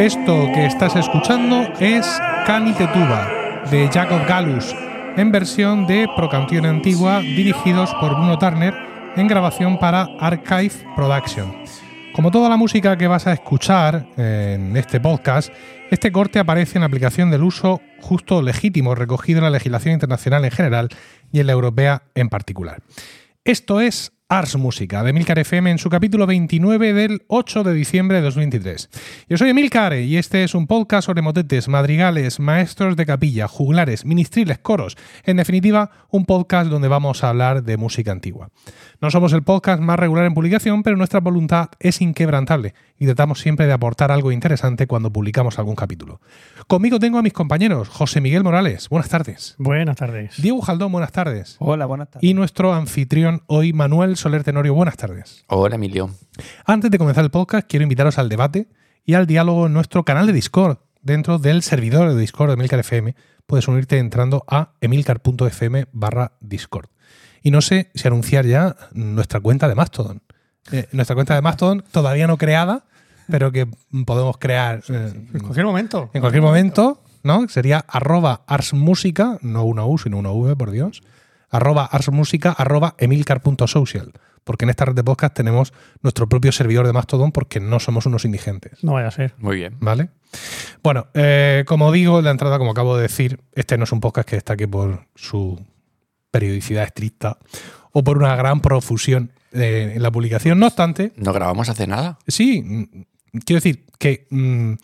Esto que estás escuchando es Canitetuba de Jacob Gallus en versión de Procanción Antigua dirigidos por Bruno Turner en grabación para Archive Production. Como toda la música que vas a escuchar en este podcast, este corte aparece en aplicación del uso justo legítimo recogido en la legislación internacional en general y en la europea en particular. Esto es Ars Música de Emilcar FM en su capítulo 29 del 8 de diciembre de 2023. Yo soy Emilcar y este es un podcast sobre motetes, madrigales, maestros de capilla, juglares, ministriles, coros. En definitiva, un podcast donde vamos a hablar de música antigua. No somos el podcast más regular en publicación, pero nuestra voluntad es inquebrantable y tratamos siempre de aportar algo interesante cuando publicamos algún capítulo. Conmigo tengo a mis compañeros, José Miguel Morales, buenas tardes. Buenas tardes. Diego Jaldón, buenas tardes. Hola, buenas tardes. Y nuestro anfitrión hoy, Manuel Soler Tenorio, buenas tardes. Hola, Emilio. Antes de comenzar el podcast, quiero invitaros al debate y al diálogo en nuestro canal de Discord, dentro del servidor de Discord de Emilcar FM. Puedes unirte entrando a emilcar.fm barra Discord. Y no sé si anunciar ya nuestra cuenta de Mastodon. Eh, nuestra cuenta de Mastodon todavía no creada, pero que podemos crear eh, En cualquier momento. en cualquier momento, ¿no? Sería arroba arsmusica, no una U, sino una V, por Dios. Arroba arsmusica, arroba emilcar.social. Porque en esta red de podcast tenemos nuestro propio servidor de Mastodon porque no somos unos indigentes. No vaya a ser. Muy bien. ¿Vale? Bueno, eh, como digo en la entrada, como acabo de decir, este no es un podcast que destaque por su periodicidad estricta o por una gran profusión eh, en la publicación. No obstante, ¿No grabamos hace nada? Sí, mm, quiero decir que mm,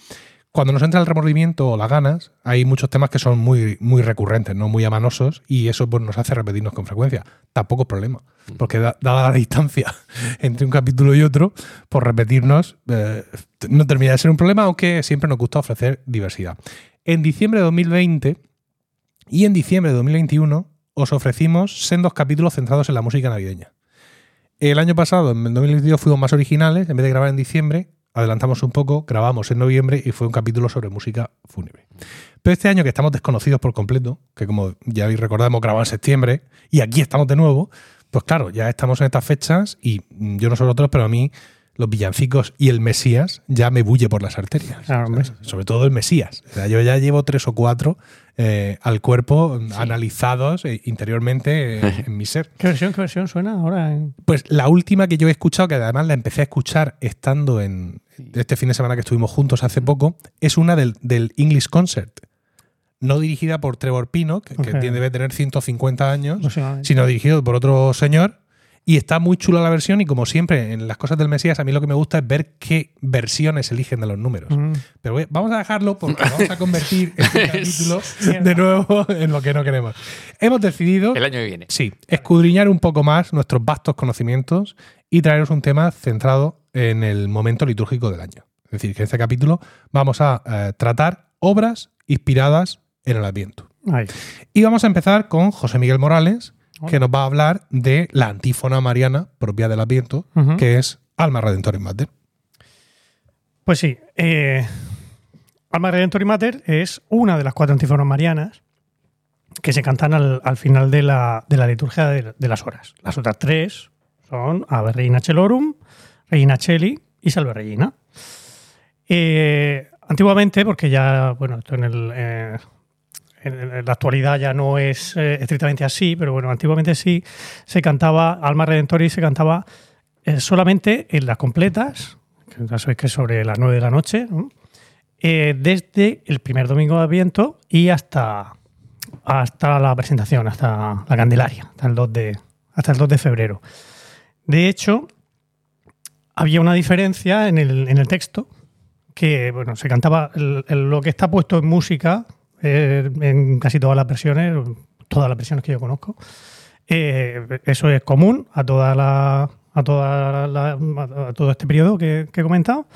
cuando nos entra el remordimiento o las ganas, hay muchos temas que son muy, muy recurrentes, no muy amanosos, y eso pues, nos hace repetirnos con frecuencia. Tampoco es problema, porque da- dada la distancia entre un capítulo y otro, por repetirnos eh, no termina de ser un problema, aunque siempre nos gusta ofrecer diversidad. En diciembre de 2020 y en diciembre de 2021 os ofrecimos sendos capítulos centrados en la música navideña. El año pasado, en el 2022, fuimos más originales. En vez de grabar en diciembre, adelantamos un poco, grabamos en noviembre y fue un capítulo sobre música fúnebre. Pero este año que estamos desconocidos por completo, que como ya hemos grabado en septiembre y aquí estamos de nuevo, pues claro, ya estamos en estas fechas y mm, yo no sé vosotros, pero a mí los villancicos y el Mesías ya me bulle por las arterias. Claro, hombre. Sobre todo el Mesías. O sea, yo ya llevo tres o cuatro eh, al cuerpo analizados eh, interiormente eh, en mi ser. ¿Qué versión, qué versión suena ahora? Pues la última que yo he escuchado, que además la empecé a escuchar estando en este fin de semana que estuvimos juntos hace poco, es una del, del English Concert. No dirigida por Trevor Pino, que, que Ok. debe tener 150 años, sino dirigido por otro señor. Y está muy chula la versión y como siempre en las cosas del Mesías, a mí lo que me gusta es ver qué versiones eligen de los números. Mm. Pero voy- vamos a dejarlo porque vamos a convertir este capítulo de nuevo en lo que no queremos. Hemos decidido El año que viene. Sí, escudriñar un poco más nuestros vastos conocimientos y traeros un tema centrado en el momento litúrgico del año. Es decir, que en este capítulo vamos a eh, tratar obras inspiradas en el Adviento. Ahí. Y vamos a empezar con José Miguel Morales, que nos va a hablar de la antífona mariana propia del Adviento, que es Alma Redentor Mater. Pues sí. Eh, Alma Redentor Mater es una de las cuatro antífonas marianas que se cantan al, al final de la, de la liturgia de, de las horas. Las otras tres son Ave Reina Celorum, Reina Cheli y Salve Regina. Eh, antiguamente, porque ya, bueno, esto en, el, eh, en- en la actualidad ya no es eh, estrictamente así, pero bueno, antiguamente sí, se cantaba Alma Redentori, se cantaba eh, solamente en las completas, que sabéis que es sobre las 9 de la noche, ¿no? Eh, desde el primer domingo de Adviento y hasta, hasta la presentación, hasta la Candelaria, hasta el 2 de, hasta el 2 de febrero. De hecho, había una diferencia en el, en el texto, que bueno, se cantaba lo que está puesto en música eh, en casi todas las versiones, todas las versiones que yo conozco. Eh, eso es común a toda la, a, toda la- a todo este periodo que, que he comentado,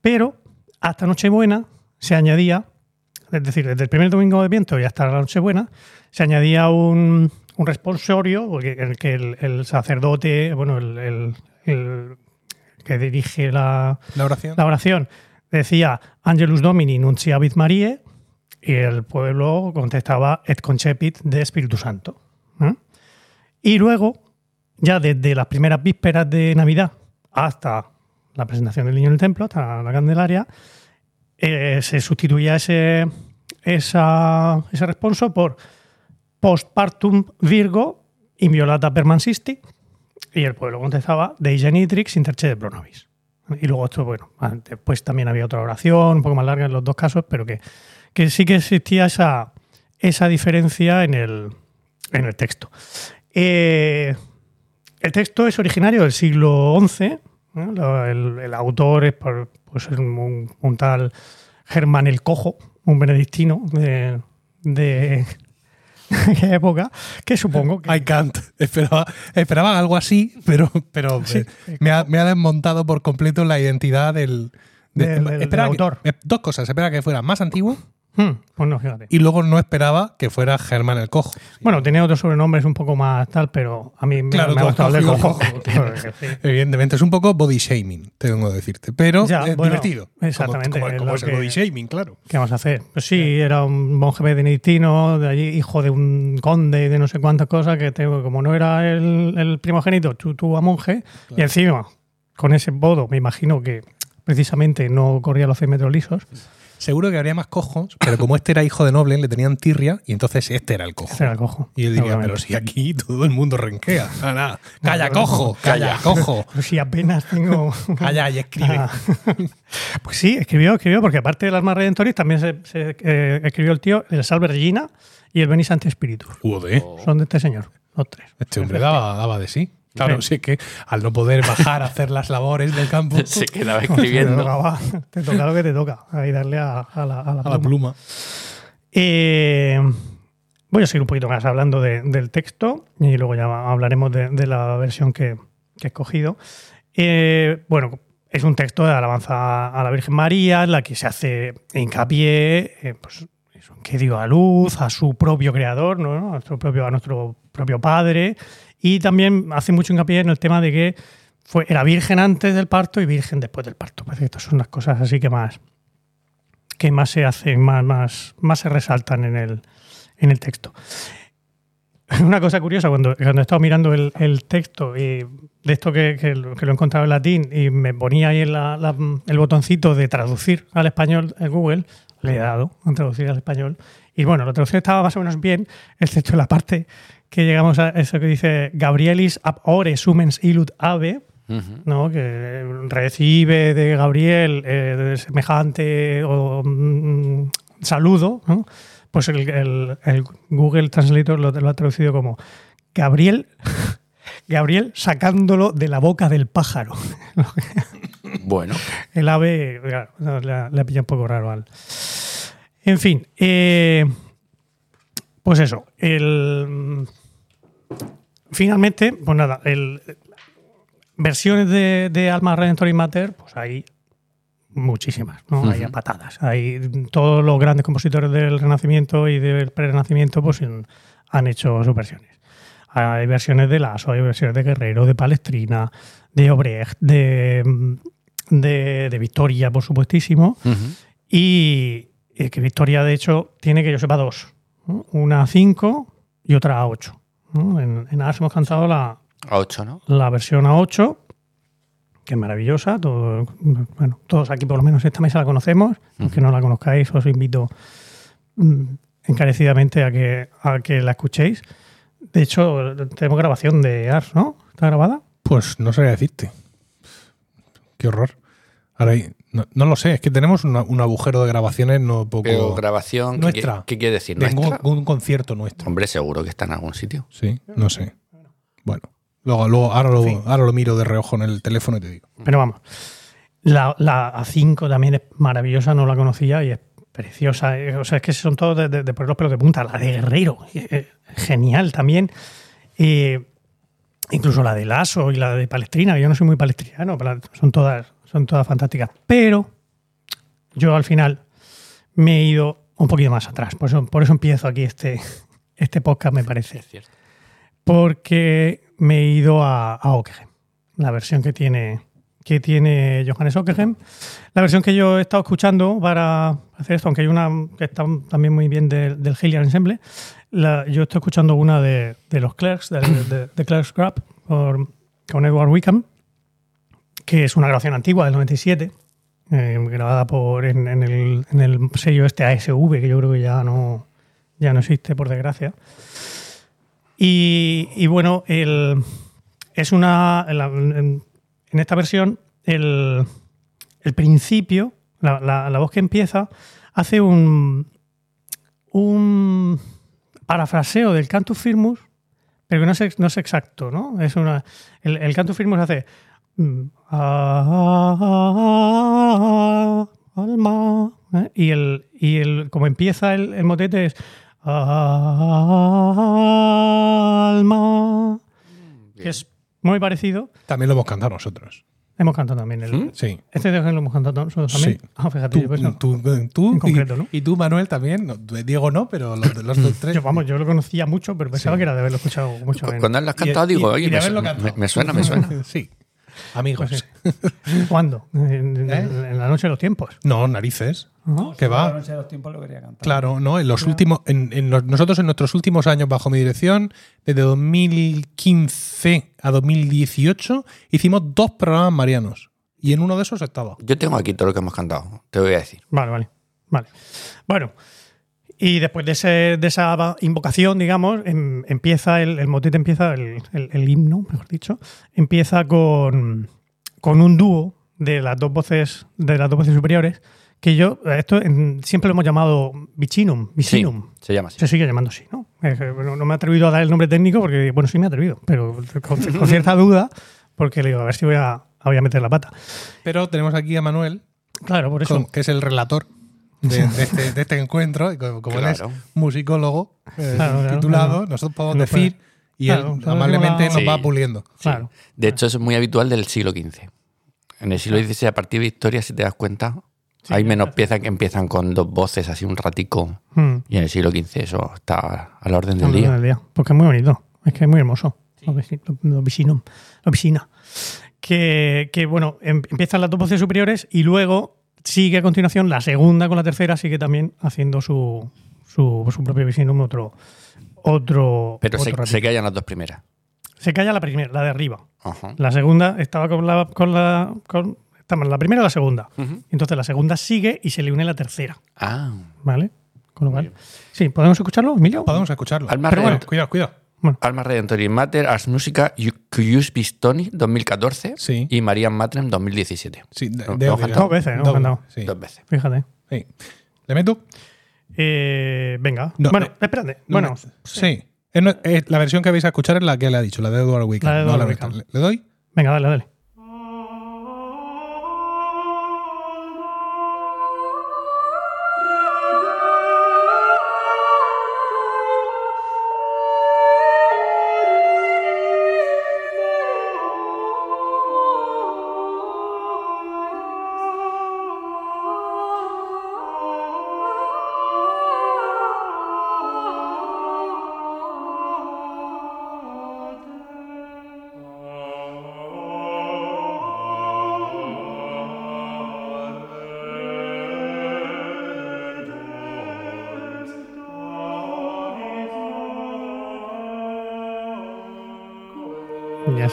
pero hasta Nochebuena se añadía, es decir, desde el primer domingo de viento y hasta la Nochebuena, se añadía un, un responsorio porque- en el que el, el sacerdote, bueno, el, el- el que dirige la, La oración. la oración decía Angelus Domini nunciavit Mariae y el pueblo contestaba Et concepit de Espíritu Santo. Y luego, ya desde las primeras vísperas de Navidad hasta la presentación del niño en el templo, hasta la Candelaria, eh, se sustituía ese, esa, ese responso por postpartum Virgo inviolata permansisti y el pueblo contestaba de genitrix intercede pro nobis. Y luego esto, bueno, después también había otra oración, un poco más larga en los dos casos, pero que, que sí que existía esa, esa diferencia en el, en el texto. Eh, el texto es originario del siglo XI. ¿no? Lo- El, el autor es por- pues, un, un tal Germán el Cojo, un benedictino de, de época, que supongo que... I can't. Esperaba, esperaba algo así, pero, pero Sí. eh, me, ha, me ha desmontado por completo la identidad del, de- Del- autor. eh, dos cosas. Esperaba que fuera más antiguo Hmm, pues no, fíjate. y luego no esperaba que fuera Germán el Cojo. Bueno, tenía otros sobrenombres un poco más tal, pero a mí Claro, me ha gustado el Cojo. Sí. Evidentemente, es un poco body shaming, tengo que decirte. Pero Ya, es bueno, divertido. exactamente, Como, como- como es el que- body shaming, claro. ¿Qué vamos a hacer? Pues sí, era un monje benedictino, de allí, hijo de un conde de no sé cuántas cosas, que te- como no era el, el primogénito, tú, tú a monje, y encima, con ese bodo, me imagino que precisamente no corría los 100 metros lisos, Seguro que habría más cojos, pero como este era hijo de noble, le tenían tirria y entonces este era el cojo. ese era el cojo. Y él diría, pero si aquí todo el mundo renquea. Ah. Calla, cojo, calla, cojo. Pero si apenas tengo... Calla y escribe. Ah. pues sí, escribió, escribió, porque aparte de las más redentoris también se, se, eh, escribió el tío el Salve Regina y el Veni Sancti Spiritus. Joder, Son de este señor, los tres. este hombre daba, daba de sí. Claro, Sí. sí que al no poder bajar a hacer las labores del campo Se quedaba Te escribiendo. toca, te toca lo que te toca, ahí darle a, a la, a la a la pluma. Eh, voy a seguir un poquito más hablando de- del texto y luego ya hablaremos de, de la versión que, que he escogido. Eh, bueno, es un texto de alabanza a la Virgen María en la que se hace hincapié eh, pues, que dio a luz a su propio creador, ¿no? a, nuestro propio, a nuestro propio padre. Y también hace mucho hincapié en el tema de que fue, era virgen antes del parto y virgen después del parto. Parece que estas son las cosas así que más, que más se hacen, más, más, más se resaltan en el, en el texto. Una cosa curiosa, cuando, cuando he estado mirando el, el texto y de esto que, que lo he encontrado en latín y me ponía ahí la- la- el botoncito de traducir al español en Google, le he dado a traducir al español. Y bueno, la traducción estaba más o menos bien, excepto la parte que llegamos a eso que dice Gabrielis ab ore sumens illud ave. ¿no? que recibe de Gabriel eh, semejante o, mm, saludo, ¿no? pues el, el- el Google Translator lo, lo ha traducido como Gabriel, Gabriel sacándolo de la boca del pájaro. Bueno, El ave claro, no, le, ha- le ha pillado un poco raro al. En fin, eh, pues eso. El, finalmente, pues nada, el, versiones de, de Alma Redentoris Mater, pues hay muchísimas, ¿no? Hay a patadas. Hay todos los grandes compositores del Renacimiento y del Pre-Renacimiento, pues han- hecho sus versiones. Hay versiones de Lasso, hay versiones de Guerrero, de Palestrina, de Obrecht, de, de, de Victoria, por supuestísimo. Y eh, que Victoria, de hecho, tiene que yo sepa dos. ¿no? Una a 5 y otra a 8. En, en Ars hemos cantado la, a 8, ¿no? la versión a 8, que es maravillosa. Todo, bueno, todos aquí, por lo menos, esta mesa la conocemos. Aunque no la conozcáis, os invito mm, encarecidamente a que, a que la escuchéis. De hecho, tenemos grabación de Ars, ¿no? ¿Está grabada? Pues no sé decirte. Qué horror. Ahora, no, no lo sé, es que tenemos una- un agujero de grabaciones no poco. Pero grabación, ¿qué, Nuestra. qué- qué quiere decir? de un, ¿Nuestra? un concierto nuestro. Hombre, seguro que está en algún sitio. Sí, no sé. Bueno, luego, luego ahora, lo, ahora lo miro de reojo en el teléfono y te digo. Pero vamos, la, la A5 también es maravillosa, no la conocía y es preciosa. Eh, O sea, es que son todos de, de- de poner los pelos de punta. La de Guerrero, eh, genial también. Eh, incluso la de Lasso y la de Palestrina, que yo no soy muy palestriano, pero son todas, son todas fantásticas. Pero yo al final me he ido un poquito más atrás. Por eso, por eso empiezo aquí este, este podcast, me parece Es cierto. porque me he ido a, a Ockeghem, la versión que tiene, que tiene Johannes Ockeghem. La versión que yo he estado escuchando para hacer esto, aunque hay una que está también muy bien del, del Hilliard Ensemble, la- yo estoy escuchando una de, de los Clerks, de, de- de Clerks por- con Edward Wickham, que es una grabación antigua del 97, eh, grabada por en, en el, en el sello este ASV, que yo creo que ya no, ya no existe, por desgracia. Y, y bueno, el, es una. En, esta versión, el, el principio, la, la- voz que empieza, hace un. un parafraseo del Cantus Firmus, pero que no es, no es exacto, ¿no? Es una, el Cantus Firmus hace. Mm, ah, alma, ¿eh? y, el, y el, como empieza el, el motete es. Alma. Que es muy parecido. También lo hemos cantado nosotros. Hemos cantado también el. ¿Mm? Sí. Este lo hemos cantado nosotros también. Sí. Ah, fíjate, yo Tú, pensaba- tú- tú En y- concreto, ¿no? y, tú, Manuel, también. No, Diego no, pero los, de- los dos tres. yo, vamos, yo lo conocía mucho, pero pensaba Sí. que era de haberlo escuchado mucho. Cu- en- Cuando lo has cantado, y- digo, y oye, me- me suena, me suena. sí. Amigos. Pues. ¿Cuándo? En, en- ¿Eh? en la noche de los tiempos. No, narices. Ajá. Que va. La noche de los tiempos lo quería cantar. Claro, no, en los últimos, en, en los- nosotros en nuestros últimos años bajo mi dirección, desde 2015 a 2018, hicimos dos programas marianos. Y en uno de esos estaba. Yo tengo aquí todo lo que hemos cantado, te voy a decir. Vale, vale. Vale. Bueno, y después de, ese- de esa invocación, digamos, em- empieza el, el motete, empieza el, el- el himno, mejor dicho, empieza con, con un dúo de las dos voces, de las dos voces superiores, que yo, esto en- siempre lo hemos llamado Vicinum, Sí, Vicinum. se llama así. Se sigue llamando así, ¿no? Bueno, no me he atrevido a dar el nombre técnico porque, bueno, sí me he atrevido, pero con, con cierta duda, porque le digo, a ver si voy a, voy a meter la pata. Pero tenemos aquí a Manuel, Claro, por eso. con- que es el relator de, de este, de este encuentro. Y como como él es musicólogo eh, Claro, titulado, claro. nosotros podemos decir y Claro, él amablemente nos va Sí. puliendo. Claro. De hecho, eso es muy habitual del siglo XV. En el siglo XVI, a partir de Victoria, si te das cuenta, Sí, hay menos piezas que empiezan con dos voces, así un ratico. Mm. Y en el siglo XV eso está a la orden del Al orden día. del día, Porque es muy bonito. Es que es muy hermoso. Los vecinas. Que, que, bueno, em- empiezan las dos voces superiores y luego sigue a continuación la segunda con la tercera, sigue también haciendo su, su, su propio vicinum, otro. Otro. Pero se, otro ratito. se callan las dos primeras. Se calla la primera, la de arriba. La segunda estaba con la. Con la con, estamos la primera o la segunda. Entonces la segunda sigue y se le une la tercera. Ah, ¿Vale? Con lo cual. Sí, ¿podemos escucharlo, Emilio? Podemos escucharlo. Alma, Pero bueno, Redent- cuidado, cuidado. Alma Redentoris Mater, Ars Musica, Cuyus Bistoni, 2014. Sí. Y Marian Matrem, 2017. Sí, de- de- lo de- cantado. Dos veces, ¿no? Cantado. sí, Dos veces. Fíjate. sí. ¿Le meto? Eh, venga. No, bueno, espérate. No bueno, me- sí. Es es la versión que vais a escuchar es la que le ha dicho, la de Edward Wickham. La de no Edward la Wickham. nuestra. ¿Le, le doy? venga, dale, dale.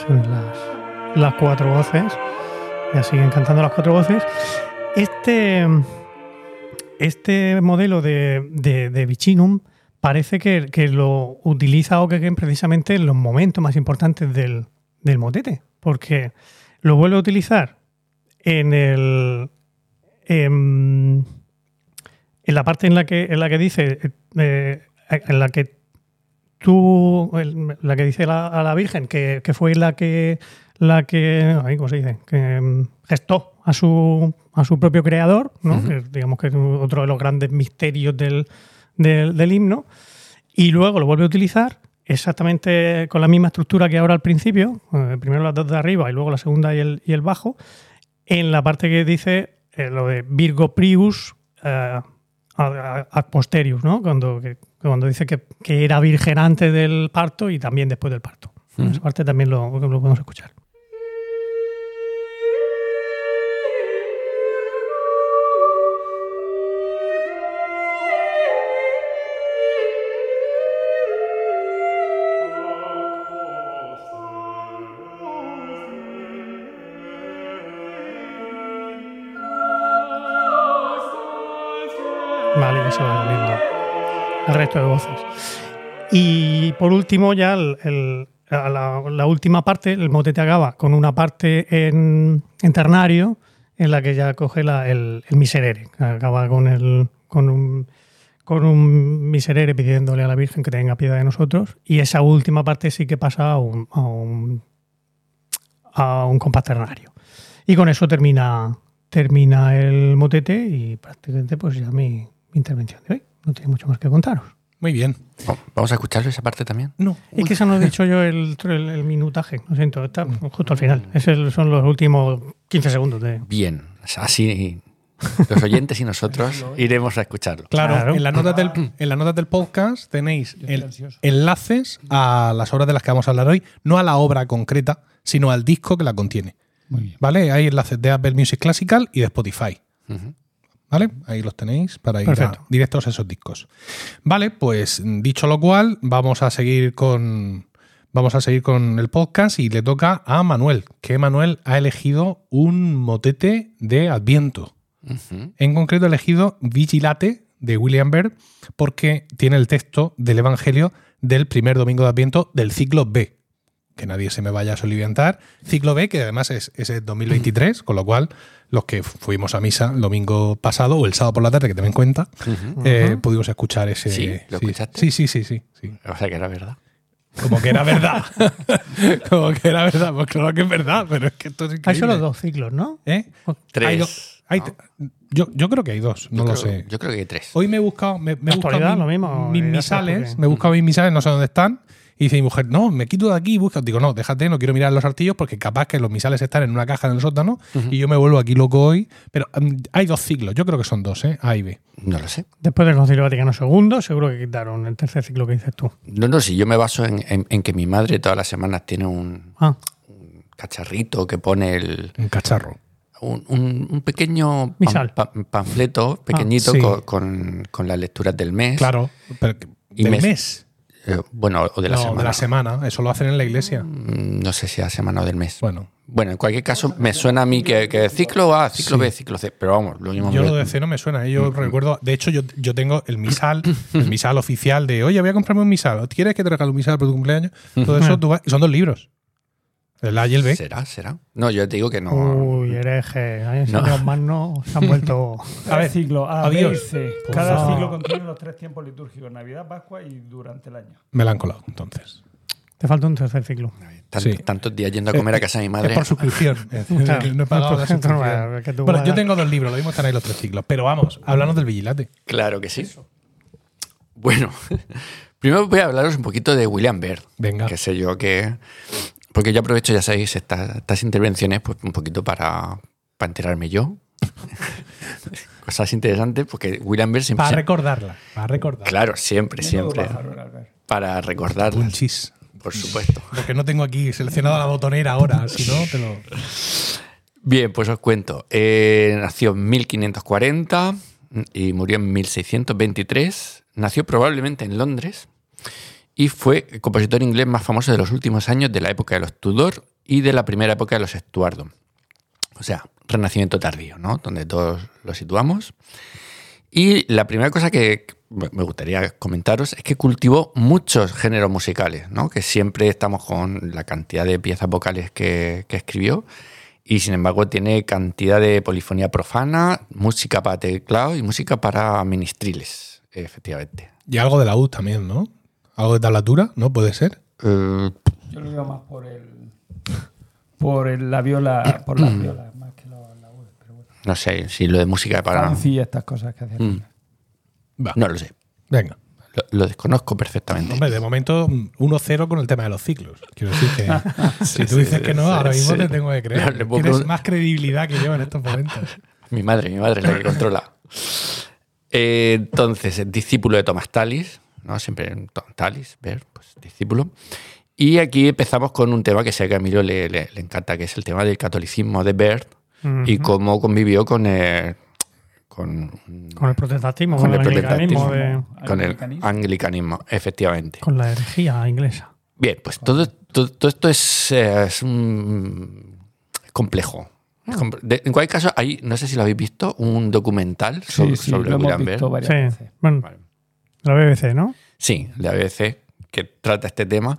Son las, cuatro voces. Ya siguen cantando las cuatro voces. Este, este modelo de, de, de Vicinum parece que, que lo utiliza Okegen precisamente en los momentos más importantes del, del motete, porque lo vuelve a utilizar en el en, en la parte en la que en la que dice eh, en la que tú el- la que dice la- a la Virgen que, que fue la que la que ay, ¿cómo se dice? que mm, gestó a su a su propio creador ¿no? Que digamos que es otro de los grandes misterios del, del, del himno y luego lo vuelve a utilizar exactamente con la misma estructura que ahora al principio eh, primero las dos de arriba y luego la segunda y el, y el bajo en la parte que dice eh, lo de Virgo Prius eh, ad- ad posterius, ¿no? Cuando, que- cuando dice que, que era virgen antes del parto y también después del parto. Esa parte también lo, lo podemos escuchar. El resto de voces. Y por último, ya el- el- la, la última parte, el motete acaba con una parte en, en ternario en la que ya coge la- el, el miserere. Acaba con, el, con, un, con un miserere pidiéndole a la Virgen que tenga piedad de nosotros. Y esa última parte sí que pasa a un, a un, a compás ternario. Y con eso termina, termina el motete y prácticamente pues ya mi intervención de hoy. No tiene mucho más que contaros. Muy bien. Oh, Vamos a escucharlo esa parte también. No. Es que eso no he dicho yo el, el, el minutaje, lo siento, está justo al final. Esos son los últimos 15 segundos de... Bien, así los oyentes y nosotros iremos a escucharlo. Claro, Claro. En, las notas del, en las notas del podcast tenéis el- enlaces a las obras de las que vamos a hablar hoy, no a la obra concreta, sino al disco que la contiene. Muy bien. ¿Vale? Hay enlaces de Apple Music Classical y de Spotify. ¿Vale? Ahí los tenéis para ir a- directos a esos discos. Vale, pues dicho lo cual, vamos a seguir con. Vamos a seguir con el podcast y le toca a Manuel, que Manuel ha elegido un motete de Adviento. En concreto, ha elegido Vigilate de William Byrd porque tiene el texto del Evangelio del primer domingo de Adviento del ciclo B. Que nadie se me vaya a soliviantar. Ciclo B, que además es, es el 2023, con lo cual los que fuimos a misa el domingo pasado o el sábado por la tarde, que te en cuenta, eh, pudimos escuchar ese. Sí, ¿lo escuchaste? Sí, sí, sí, sí, sí. O sea que era verdad. Como que era verdad. Como que era verdad. Pues claro que es verdad, pero es que esto es Hay solo dos ciclos, ¿no? ¿Eh? Tres. Hay yo, yo creo que hay dos, no Yo lo creo- sé. Yo creo que hay tres. Hoy me he buscado, me, me he buscado actualidad, mi- lo mismo, mis ya misales, me he buscado mis misales, no sé dónde están. Y dice mi mujer, no, me quito de aquí y busca. Digo, no, déjate, no quiero mirar los artillos porque capaz que los misales están en una caja en el sótano y yo me vuelvo aquí loco hoy. Pero mm, hay dos ciclos, yo creo que son dos, ¿eh? A y B. No lo sé. Después del Concilio Vaticano II, seguro que quitaron el tercer ciclo que dices tú. No, no, si yo me baso en, en- en que mi madre todas las semanas tiene un Ah, cacharrito que pone el, Un cacharro. un, un- un pequeño pan- panfleto pequeñito Ah, sí. con, con- con las lecturas del mes. Claro, pero Y del mes- mes. Eh, bueno, o de la no, semana. de la semana. Eso lo hacen en la iglesia. Mm, No sé si a la semana o del mes. Bueno, Bueno, en cualquier caso, me suena a mí que, que ciclo A, ciclo Sí. B, ciclo C. Pero vamos, lo mismo. yo lo de C no me suena. ¿eh? Yo recuerdo, de hecho, yo, yo tengo el misal, el misal oficial de, oye, voy a comprarme un misal. ¿Quieres que te regale un misal por tu cumpleaños? Todo eso, tú vas- son dos libros. El A y el B. ¿Será? ¿Será? No, yo te digo que no. uy, hereje. No. los más no se han vuelto. A ver, ciclo A, B y adiós. C. Por Cada ciclo contiene los tres tiempos litúrgicos: Navidad, Pascua y durante el año. Me la han colado, entonces. Te falta un tercer ciclo. Tant- Sí. Tantos días yendo a comer a casa de mi madre. Es por suscripción. No he pagado la suscripción. Bueno, yo tengo dos libros, lo mismo están ahí los tres ciclos. Pero vamos, háblanos del vigilate. Claro que sí. Bueno, primero voy a hablaros un poquito de William Byrd. Venga. Que sé yo que. Porque yo aprovecho, ya sabéis, estas, estas intervenciones, pues un poquito para, para enterarme yo. Cosas interesantes, porque William Byrd siempre. Para recordarla. Para recordarla. Claro, siempre, siempre. pájaro Albert. Para recordarlas, Punchis. por supuesto. Porque no tengo aquí seleccionado la botonera ahora, si no, te lo. Bien, pues os cuento. Eh, nació en 1540 y murió en 1623. Nació probablemente en Londres y fue el compositor inglés más famoso de los últimos años de la época de los Tudor y de la primera época de los Stuart. O sea, renacimiento tardío, ¿no? Donde todos lo situamos. Y la primera cosa que me gustaría comentaros es que cultivó muchos géneros musicales, ¿no? Que siempre estamos con la cantidad de piezas vocales que, que escribió y sin embargo tiene cantidad de polifonía profana, música para teclado y música para ministriles, efectivamente. Y algo de la U también, ¿no? Algo de tablatura, ¿no? Puede ser. Eh, Yo lo veo más por el. Por el- la viola. Por las violas, más que lo- la. Pero bueno. no sé si lo de música para... Y estas cosas que hacen. Mm, no lo sé. Venga. Lo, lo desconozco perfectamente. Hombre, de momento mm, 1-0 con el tema de los ciclos. Quiero decir que si tú dices que no, sí, ahora mismo sí. te tengo que creer. Tienes más credibilidad que yo en estos momentos. Mi madre, mi madre es la que controla. Eh, entonces, es discípulo de Thomas Tallis, ¿no? Siempre To- Tallis, ver, pues discípulo. Y aquí empezamos con un tema que sé que a Emilio le, le- le encanta, que es el tema del catolicismo de Bert y cómo convivió con el, con, Con el protestantismo, Con con, el el anglicanismo, protestantismo. de- con el Anglicanismo. efectivamente. con la herejía inglesa. Bien, pues todo, todo, todo esto es, es un complejo. De- en cualquier caso, hay, no sé si lo habéis visto, un documental Sí, sobre, sí, sobre lo hemos visto varias Sí. veces. Bueno, Vale. La BBC, ¿no? Sí, de ABC, que trata este tema.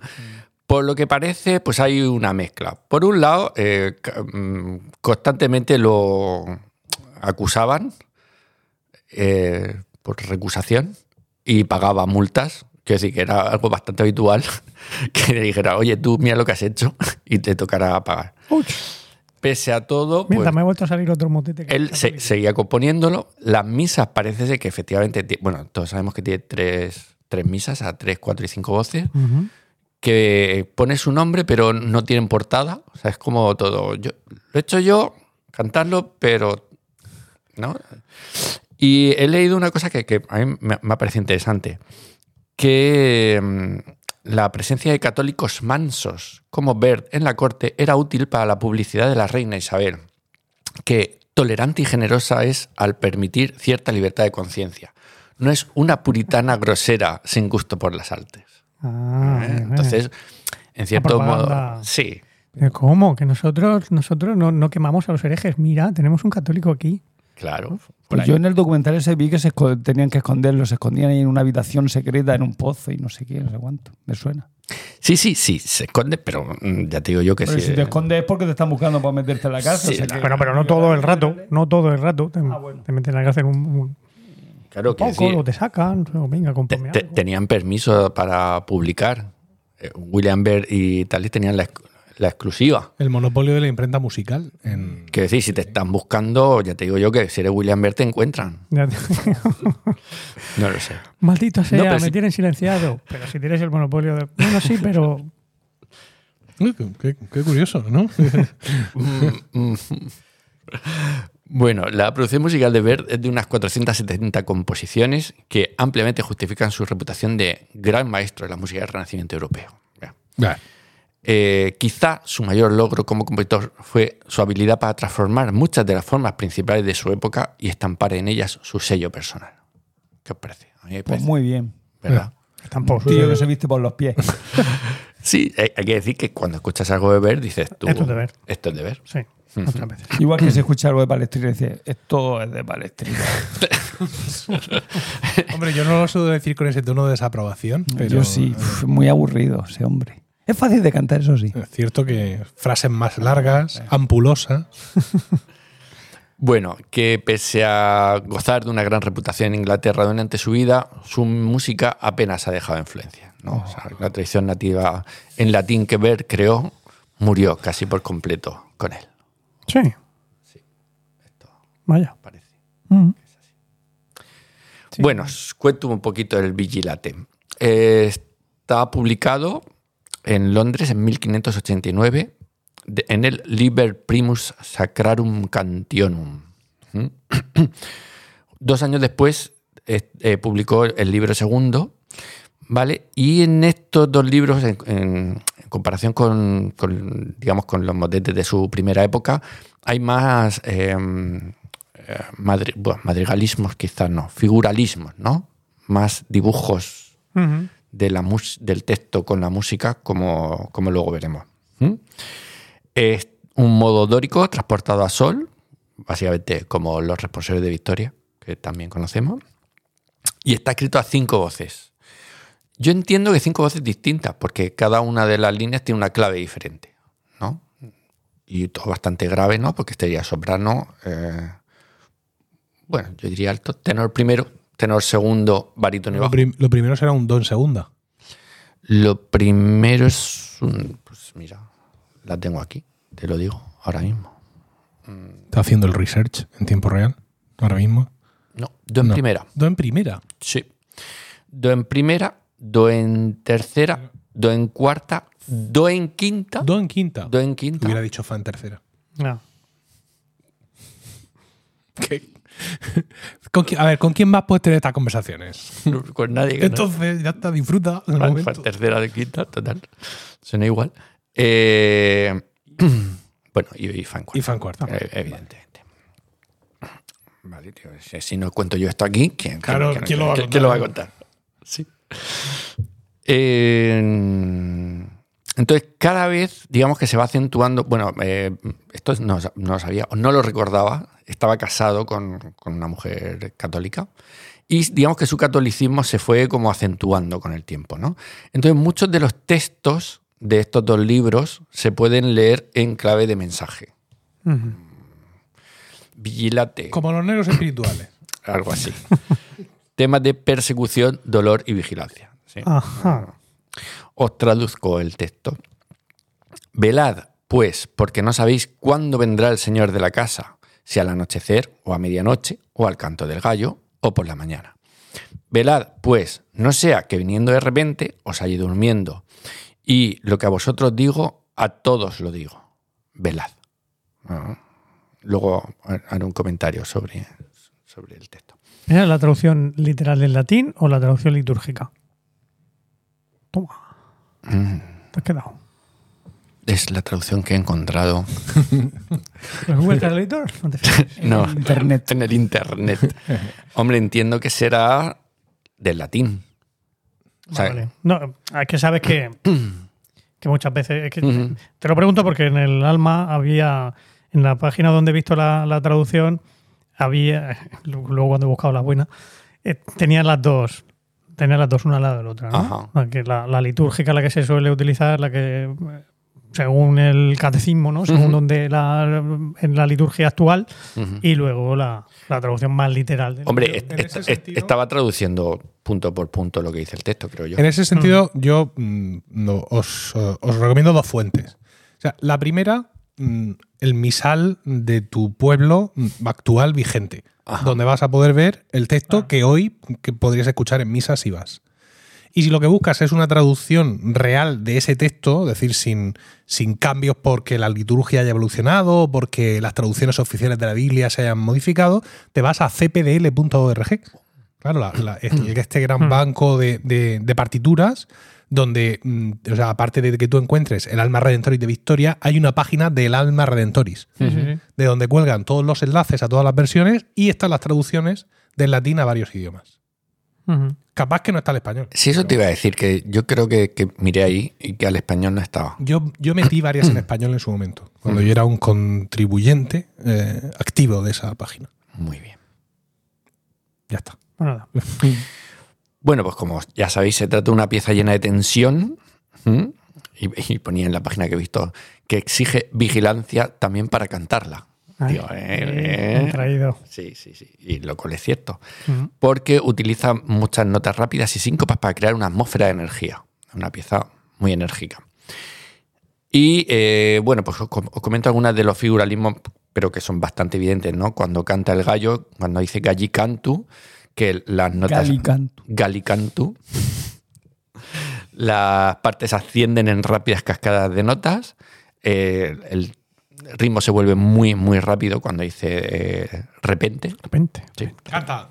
Por lo que parece, pues hay una mezcla. Por un lado, eh, mm, constantemente lo acusaban eh, por recusación y pagaba multas. Quiero decir que era algo bastante habitual que le dijera, oye, tú mira lo que has hecho y te tocará pagar. Pese a todo, mira, pues, me ha vuelto a salir otro motete. que él se- seguía componiéndolo. Las misas parece ser que efectivamente, ti- bueno, todos sabemos que tiene tres, tres misas a tres, cuatro y cinco voces, que pone su nombre pero no tienen portada. O sea, es como todo. Yo, lo he hecho yo, cantarlo, pero... ¿no? Y he leído una cosa que, que a mí me, me ha parecido interesante, que mm, la presencia de católicos mansos como Bert en la corte era útil para la publicidad de la reina Isabel, que tolerante y generosa es al permitir cierta libertad de conciencia. No es una puritana grosera sin gusto por las artes. Ah, ¿eh? Entonces, en cierto modo, sí, Pero ¿Cómo? Que nosotros, nosotros no, no quemamos a los herejes. Mira, tenemos un católico aquí. Claro. por Pues yo en el documental ese vi que se tenían que esconderlo, se escondían ahí en una habitación secreta, en un pozo y no sé qué, no sé cuánto. Me suena. Sí, sí, sí, se esconde, pero mm, ya te digo yo que Pero sí. si te escondes es porque te están buscando para meterte en la cárcel. Sí, o sea pero no todo el rato. No todo el rato. Te, Ah, bueno. te meten en la cárcel un, un Claro que poco, sí. o te sacan. o venga, Te- compone te- algo. tenían permiso para publicar. Eh, William Byrd y tal y tenían la, la exclusiva. El monopolio de la imprenta musical. En... Que decir, si te están buscando, ya te digo yo que si eres William Byrd te encuentran. Ya te- No lo sé. Maldito sea, me si- tienen silenciado. Pero si tienes el monopolio de. Bueno, sí, pero. Uy, qué, qué- qué curioso, ¿no? Bueno, la producción musical de Byrd es de unas 470 composiciones que ampliamente justifican su reputación de gran maestro de la música del Renacimiento europeo. Eh, quizá su mayor logro como compositor fue su habilidad para transformar muchas de las formas principales de su época y estampar en ellas su sello personal. ¿Qué os parece? A mí me Pues parece, muy bien. ¿verdad? Tampoco. Tío que se viste por los pies. Sí, hay, hay que decir que cuando escuchas algo de Byrd dices tú... Esto es de Byrd. Esto es de Byrd. Sí, muchas veces. Igual que se escucha algo de Palestrina y dice, esto es de Palestrina. Hombre, yo no lo suelo decir con ese tono de desaprobación, pero Yo sí, uf, muy aburrido ese hombre. Es fácil de cantar, eso sí. es cierto que frases más largas, ampulosas. Bueno, que pese a gozar de una gran reputación en Inglaterra durante su vida, su música apenas ha dejado influencia. ¿no? O sea, la tradición nativa en latín que Byrd creó murió casi por completo con él, Sí. Vaya. parece. Mm. Sí. Bueno, os cuento un poquito del Vigilate. Eh, está publicado en Londres en 1589 de- en el Liber Primus Sacrarum Cantionum. ¿Mm? Dos años después eh, eh, publicó el libro segundo, ¿vale? Y en estos dos libros, en, comparación con, digamos, con los motetes de su primera época, hay más eh, madrigalismos, quizás no, figuralismos, ¿no? Más dibujos. De la del texto con la música, como, como luego veremos. ¿Mm? Es un modo dórico transportado a sol, básicamente como los responsorios de Victoria, que también conocemos, y está escrito a cinco voces. Yo entiendo que cinco voces distintas, porque cada una de las líneas tiene una clave diferente, ¿no? Y todo bastante grave, ¿no? Porque estaría soprano, eh, bueno, yo diría alto, tenor primero, tenor segundo, barítono y Lo, bajo. prim- lo primero será un do en segunda. Lo primero es un. Pues mira, la tengo aquí, te lo digo ahora mismo. Está haciendo el research en tiempo real, ahora mismo. No, do en No. primera. Do en primera. Sí. Do en primera, do en tercera, do en cuarta, do en quinta, Do en quinta. do en quinta. Hubiera dicho fa en tercera. No. ¿Qué? ¿Con quién- a ver, ¿con quién más puedes tener estas conversaciones? Con nadie que no- Entonces, ya está, disfruta del momento. tercera de quinta, total. Suena igual. Eh, bueno, y, y fa en cuarta. Y fa en cuarta. Eh, evidentemente. Vale, tío. Si, no cuento yo esto aquí, ¿quién, Claro, quién- ¿quién lo va a quién lo va a contar? Sí. Eh, entonces, cada vez, digamos que se va acentuando. Bueno, eh, esto no, no, lo sabía, o no lo recordaba. Estaba casado con, con, una mujer católica. Y digamos que su catolicismo se fue como acentuando con el tiempo, ¿no? Entonces, muchos de los textos de estos dos libros se pueden leer en clave de mensaje. Uh -huh. Vigilate. Como los negros espirituales. Algo así. Temas de persecución, dolor y vigilancia. ¿sí? Ajá. Os traduzco el texto. Velad, pues, porque no sabéis cuándo vendrá el Señor de la casa, si al anochecer, o a medianoche, o al canto del gallo, o por la mañana. Velad, pues, no sea que viniendo de repente os halléis durmiendo. Y lo que a vosotros digo, a todos lo digo. Velad. Ah. Luego haré un comentario sobre, sobre el texto. ¿Era la traducción literal del latín o la traducción litúrgica? Toma. Mm. Te has quedado. Es la traducción que he encontrado. ¿El Google Translator? No internet. en el internet. Hombre, entiendo que será del latín. O sea, Vale. No, es que sabes que, que muchas veces. es que. Te lo pregunto porque en el Alma había. En la página donde he visto la, la traducción, había. Luego cuando he buscado la buena, eh, tenían las dos. Tenían las dos una al lado de la otra. ¿no? Ajá. La, la, litúrgica, la que se suele utilizar, la que. Según el catecismo, ¿no? Según donde la, en la liturgia actual, y luego la, la traducción más literal. del- Hombre, en est- ese est- sentido- estaba traduciendo punto por punto lo que dice el texto, creo yo. En ese sentido, yo mm, no, os, os recomiendo dos fuentes. O sea, la primera, mm, el misal de tu pueblo actual vigente, Ajá. donde vas a poder ver el texto que hoy que podrías escuchar en misa si vas. Y si lo que buscas es una traducción real de ese texto, es decir, sin, sin cambios porque la liturgia haya evolucionado o porque las traducciones oficiales de la Biblia se hayan modificado, te vas a cpdl.org. Claro, la- la- este, este gran Hmm. banco de, de- de partituras donde, mm, o sea, aparte de que tú encuentres el Alma Redentoris de Victoria, hay una página del Alma Redentoris, Sí, sí, sí. de donde cuelgan todos los enlaces a todas las versiones y están las traducciones del latín a varios idiomas. Capaz que no está el español. Sí, eso te iba a decir, que yo creo que, que miré ahí y que al español no estaba. Yo, yo metí varias en español en su momento, cuando yo era un contribuyente eh, activo de esa página. Muy bien. Ya está. Pues nada. Bueno, pues como ya sabéis, se trata de una pieza llena de tensión. Y, y ponía en la página que he visto que exige vigilancia también para cantarla. Ay, Digo, eh, eh. traído. Sí, sí, sí. Y lo cual es cierto. Porque utiliza muchas notas rápidas y síncopas para crear una atmósfera de energía. Una pieza muy enérgica. Y eh, bueno, pues os, com- os comento algunas de los figuralismos, pero que son bastante evidentes, ¿no? Cuando canta el gallo, cuando dice gallicantu, que las notas. Galicantu. Galicantu. Las partes ascienden en rápidas cascadas de notas. eh, el ritmo se vuelve muy, muy rápido cuando dice eh, repente. Repente. Sí. ¡Canta!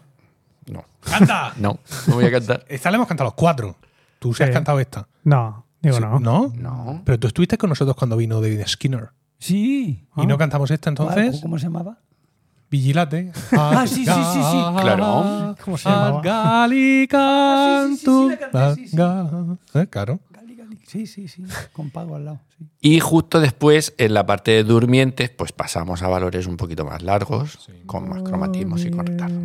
No, ¡Canta! no, no voy a cantar. Esta la hemos cantado los cuatro. Tú sí has cantado esta. No, digo Sí, no. ¿No? No. Pero tú estuviste con nosotros cuando vino David Skinner. Sí. ¿Y no cantamos esta entonces? ¿Cómo se llamaba? Vigilate. Ah, sí, sí, sí, sí. Claro. ¿Cómo se llamaba? Galicantu. Ah, sí, sí, sí, la canté, sí, sí. Ga- eh, Claro. Sí, sí, sí. Con Pago al lado. Sí. Y justo después, en la parte de durmientes, pues pasamos a valores un poquito más largos, con más cromatismos y con retardo.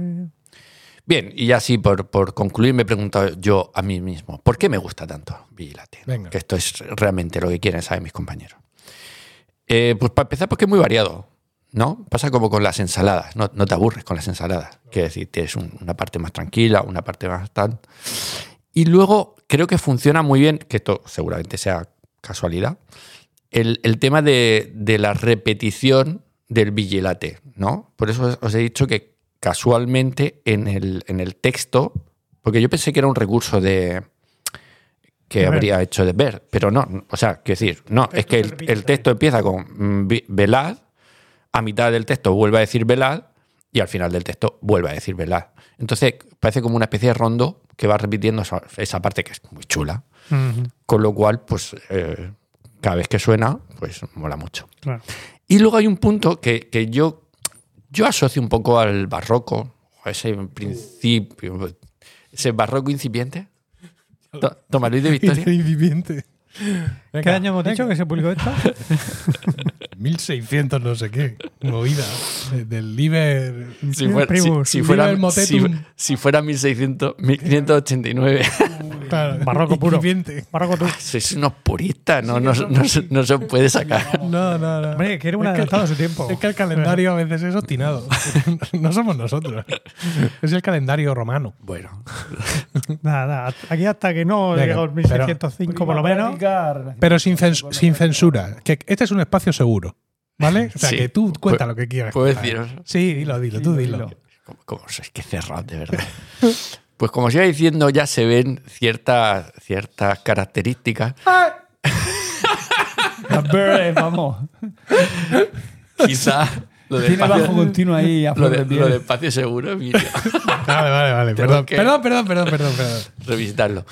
Bien, y ya así por, por concluir me he preguntado yo a mí mismo, ¿por qué me gusta tanto Vigilate? Venga. Que esto es realmente lo que quieren saber mis compañeros. Eh, pues para empezar, porque es muy variado, ¿no? Pasa como con las ensaladas, no, no te aburres con las ensaladas. Quiere decir, tienes un- una parte más tranquila, una parte más tal. Y luego creo que funciona muy bien, que esto seguramente sea casualidad, el, el tema de, de la repetición del vigilate, ¿no? Por eso os- he dicho que casualmente en el, en el texto, porque yo pensé que era un recurso de que De ver. habría hecho de ver, pero no, o sea, quiero decir, no, es que el, el texto empieza con mm, velad, a mitad del texto vuelve a decir velad y al final del texto vuelve a decir velad. Entonces parece como una especie de rondo que va repitiendo esa, esa parte que es muy chula, con lo cual, pues eh, cada vez que suena, pues mola mucho. Claro. Y luego hay un punto que, que yo, yo asocio un poco al barroco, a ese principio, ese barroco incipiente. To- Toma Luis de Victoria. Incipiente. ¿Qué año hemos dicho que se publicó esto? 1600 no sé qué. Movida. de- Del Liber... Si fuera, si- Primus, si fuera, Liber Motetum. si- si fuera 1600, 1589. Claro, Barroco puro. Barroco tú. Sois unos puristas, no, no, no, se- no se puede sacar. No, no, no. Hombre, que era un adelantado a su tiempo. Es que el calendario a veces es obstinado. no somos nosotros. Es el calendario romano. Bueno, Nada, nada. Aquí hasta que no el 1605 por lo menos. Pero sin, cens- sin censura. Que este es un espacio seguro. ¿Vale? O sea, Sí. que tú cuenta lo que quieras. ¿puedo contar. deciros? Sí, dilo, dilo, tú dilo. como, como sois que cerrados, de verdad. Pues como os iba diciendo, ya se ven ciertas, ciertas características. Las birds, vamos. Quizá lo de Tiene bajo continuo ahí a lo de, lo de espacio seguro, Emilio. Vale, vale, vale. Perdón, perdón, perdón, perdón, perdón, perdón. revisitarlo.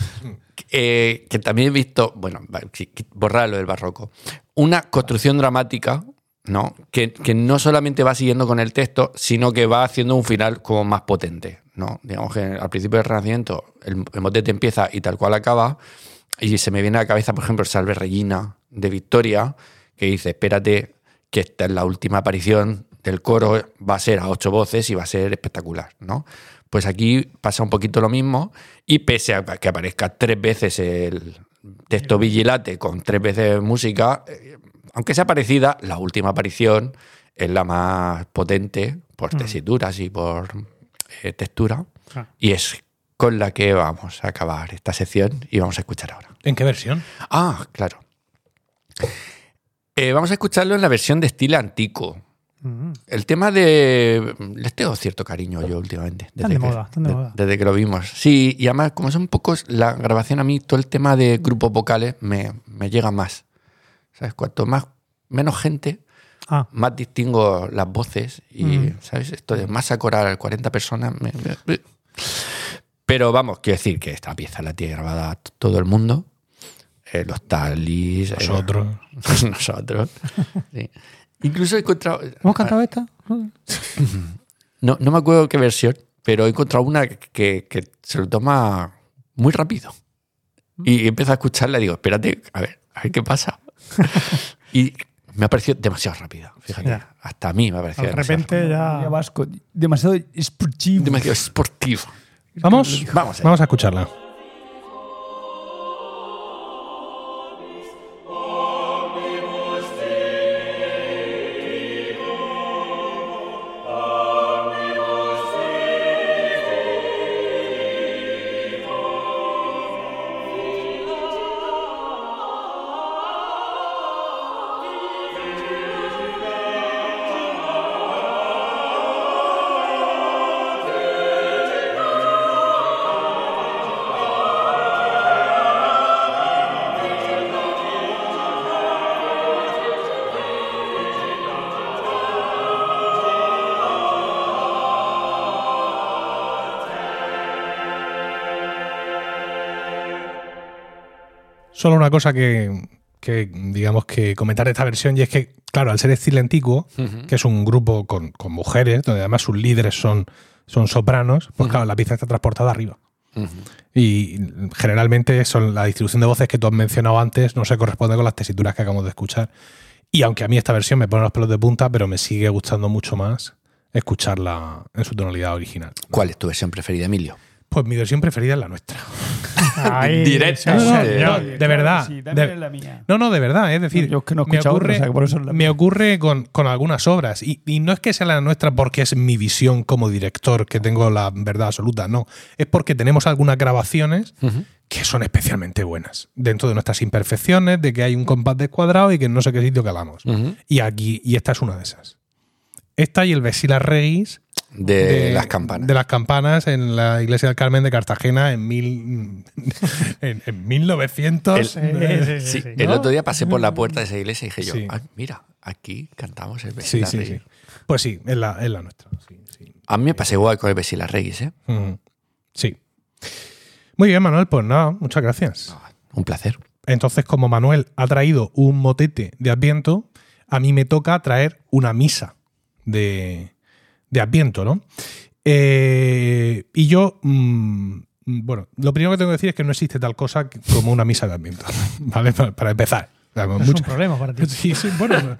Eh, que también he visto, bueno, qui- borrarlo del barroco, una construcción dramática, ¿no? Que, que no solamente va siguiendo con el texto, sino que va haciendo un final como más potente, ¿no? Digamos que al principio del Renacimiento el, el motete empieza y tal cual acaba, y se me viene a la cabeza, por ejemplo, el Salve Regina de Victoria, que dice, espérate, que esta es la última aparición del coro, va a ser a ocho voces y va a ser espectacular, ¿no? Pues aquí pasa un poquito lo mismo, y pese a que aparezca tres veces el texto vigilate con tres veces música, eh, aunque sea parecida, la última aparición es la más potente por tesituras y por eh, textura, Ah. y es con la que vamos a acabar esta sección y vamos a escuchar ahora. ¿En qué versión? Ah, claro. Eh, vamos a escucharlo en la versión de estilo antico. Mm. El tema de. Les tengo cierto cariño yo últimamente. Están de que, moda, de de- moda. Desde que lo vimos. Sí, y además, como son pocos, la grabación a mí, todo el tema de grupos vocales me, me llega más. ¿Sabes? Cuanto más, menos gente, Ah, más distingo las voces. Y, Mm. ¿sabes? Esto de más acorar 40 personas. me- me- Pero vamos, quiero decir que esta pieza la tiene grabada todo el mundo. Eh, los talis. eh, Nosotros. nosotros. sí. Incluso he encontrado. ¿hemos cantado esta? No, no me acuerdo qué versión, pero he encontrado una que, que se lo toma muy rápido. Y empiezo a escucharla y digo, espérate, a ver, a ver qué pasa. y me ha parecido demasiado rápida. Fíjate, Ya. hasta a mí me ha parecido De demasiado, repente Ya ya. vasco, demasiado esportivo. demasiado esportivo. Vamos, Vamos vamos a escucharla. Solo una cosa que, que, digamos que comentar de esta versión y es que, claro, al ser estilo antiguo, Ujú. que es un grupo con, con mujeres, donde además sus líderes son, son sopranos, pues claro, la pieza está transportada arriba. Y generalmente son la distribución de voces que tú has mencionado antes no se corresponde con las tesituras que acabamos de escuchar. Y aunque a mí esta versión me pone los pelos de punta, pero me sigue gustando mucho más escucharla en su tonalidad original. ¿Cuál es tu versión preferida, Emilio? Pues mi versión preferida es la nuestra. Ahí, Directa. sí, No, no, señor. no, de verdad. Sí, de- la mía. No, no, de verdad, es decir, Yo es que no he me ocurre, otra, o sea, que por eso es la me mía. ocurre con, con algunas obras. Y, y no es que sea la nuestra porque es mi visión como director, que tengo la verdad absoluta, no. Es porque tenemos algunas grabaciones que son especialmente buenas. Dentro de nuestras imperfecciones, de que hay un compás descuadrado y que no sé qué sitio calamos. Ujú. Y aquí, y esta es una de esas. Esta y el Vesila Regis De, las campanas. de las campanas en la iglesia del Carmen de Cartagena en, mil, en, en 1900. El- Sí, eh, sí, Sí, sí. el ¿no? otro día pasé por la puerta de esa iglesia y dije yo, Sí. "Ah, mira, aquí cantamos el sí, Besila sí, sí. Regis". Pues sí, es la, es la nuestra. Sí, sí. A mí me pasé igual con el Besila Regis, ¿eh? Sí. Muy bien, Manuel, pues nada, muchas gracias. Un placer. Entonces, como Manuel ha traído un motete de Adviento, a mí me toca traer una misa de, de Adviento, ¿no? Eh, y yo mm, Bueno, lo primero que tengo que decir es que no existe tal cosa como una misa de Adviento, ¿vale? Para, para empezar. Vamos, Es mucho- un problema para ti. Sí, sí, bueno.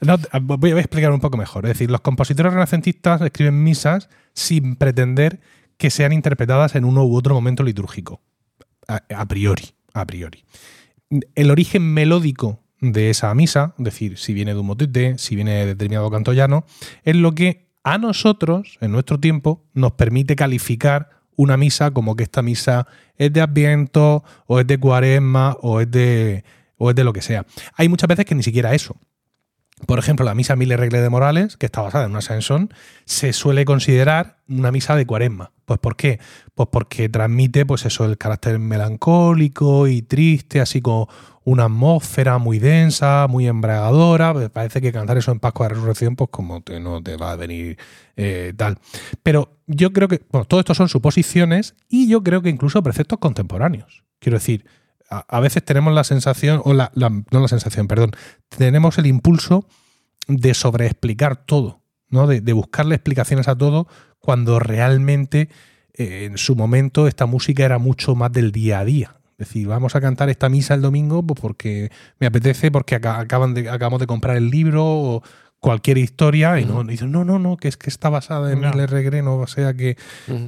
no, voy a explicar un poco mejor. Es decir, los compositores renacentistas escriben misas sin pretender que sean interpretadas en uno u otro momento litúrgico. A, a priori. A priori. El origen melódico de esa misa, es decir, si viene de un motete, si viene de determinado canto llano, es lo que a nosotros, en nuestro tiempo, nos permite calificar una misa como que esta misa es de Adviento, o es de Cuaresma, o es de, o es de lo que sea. Hay muchas veces que ni siquiera eso. Por ejemplo, la misa Mille Regle de Morales, que está basada en una Sansón, se suele considerar una misa de cuaresma. Pues ¿por qué? Pues porque transmite, pues eso, el carácter melancólico y triste, así como una atmósfera muy densa, muy embriagadora. Pues parece que cantar eso en Pascua de Resurrección, pues como te, no te va a venir eh, tal. Pero yo creo que, bueno, todo esto son suposiciones y yo creo que incluso preceptos contemporáneos. Quiero decir, a, a veces tenemos la sensación, o la, la- no la sensación, perdón, tenemos el impulso de sobreexplicar todo, ¿no? De, de buscarle explicaciones a todo cuando realmente eh, en su momento esta música era mucho más del día a día. Es decir, vamos a cantar esta misa el domingo pues porque me apetece, porque aca- acaban de, acabamos de comprar el libro o cualquier historia y no, y dicen, no, no, no, que es que está basada en No. Miller Regreno, o sea que,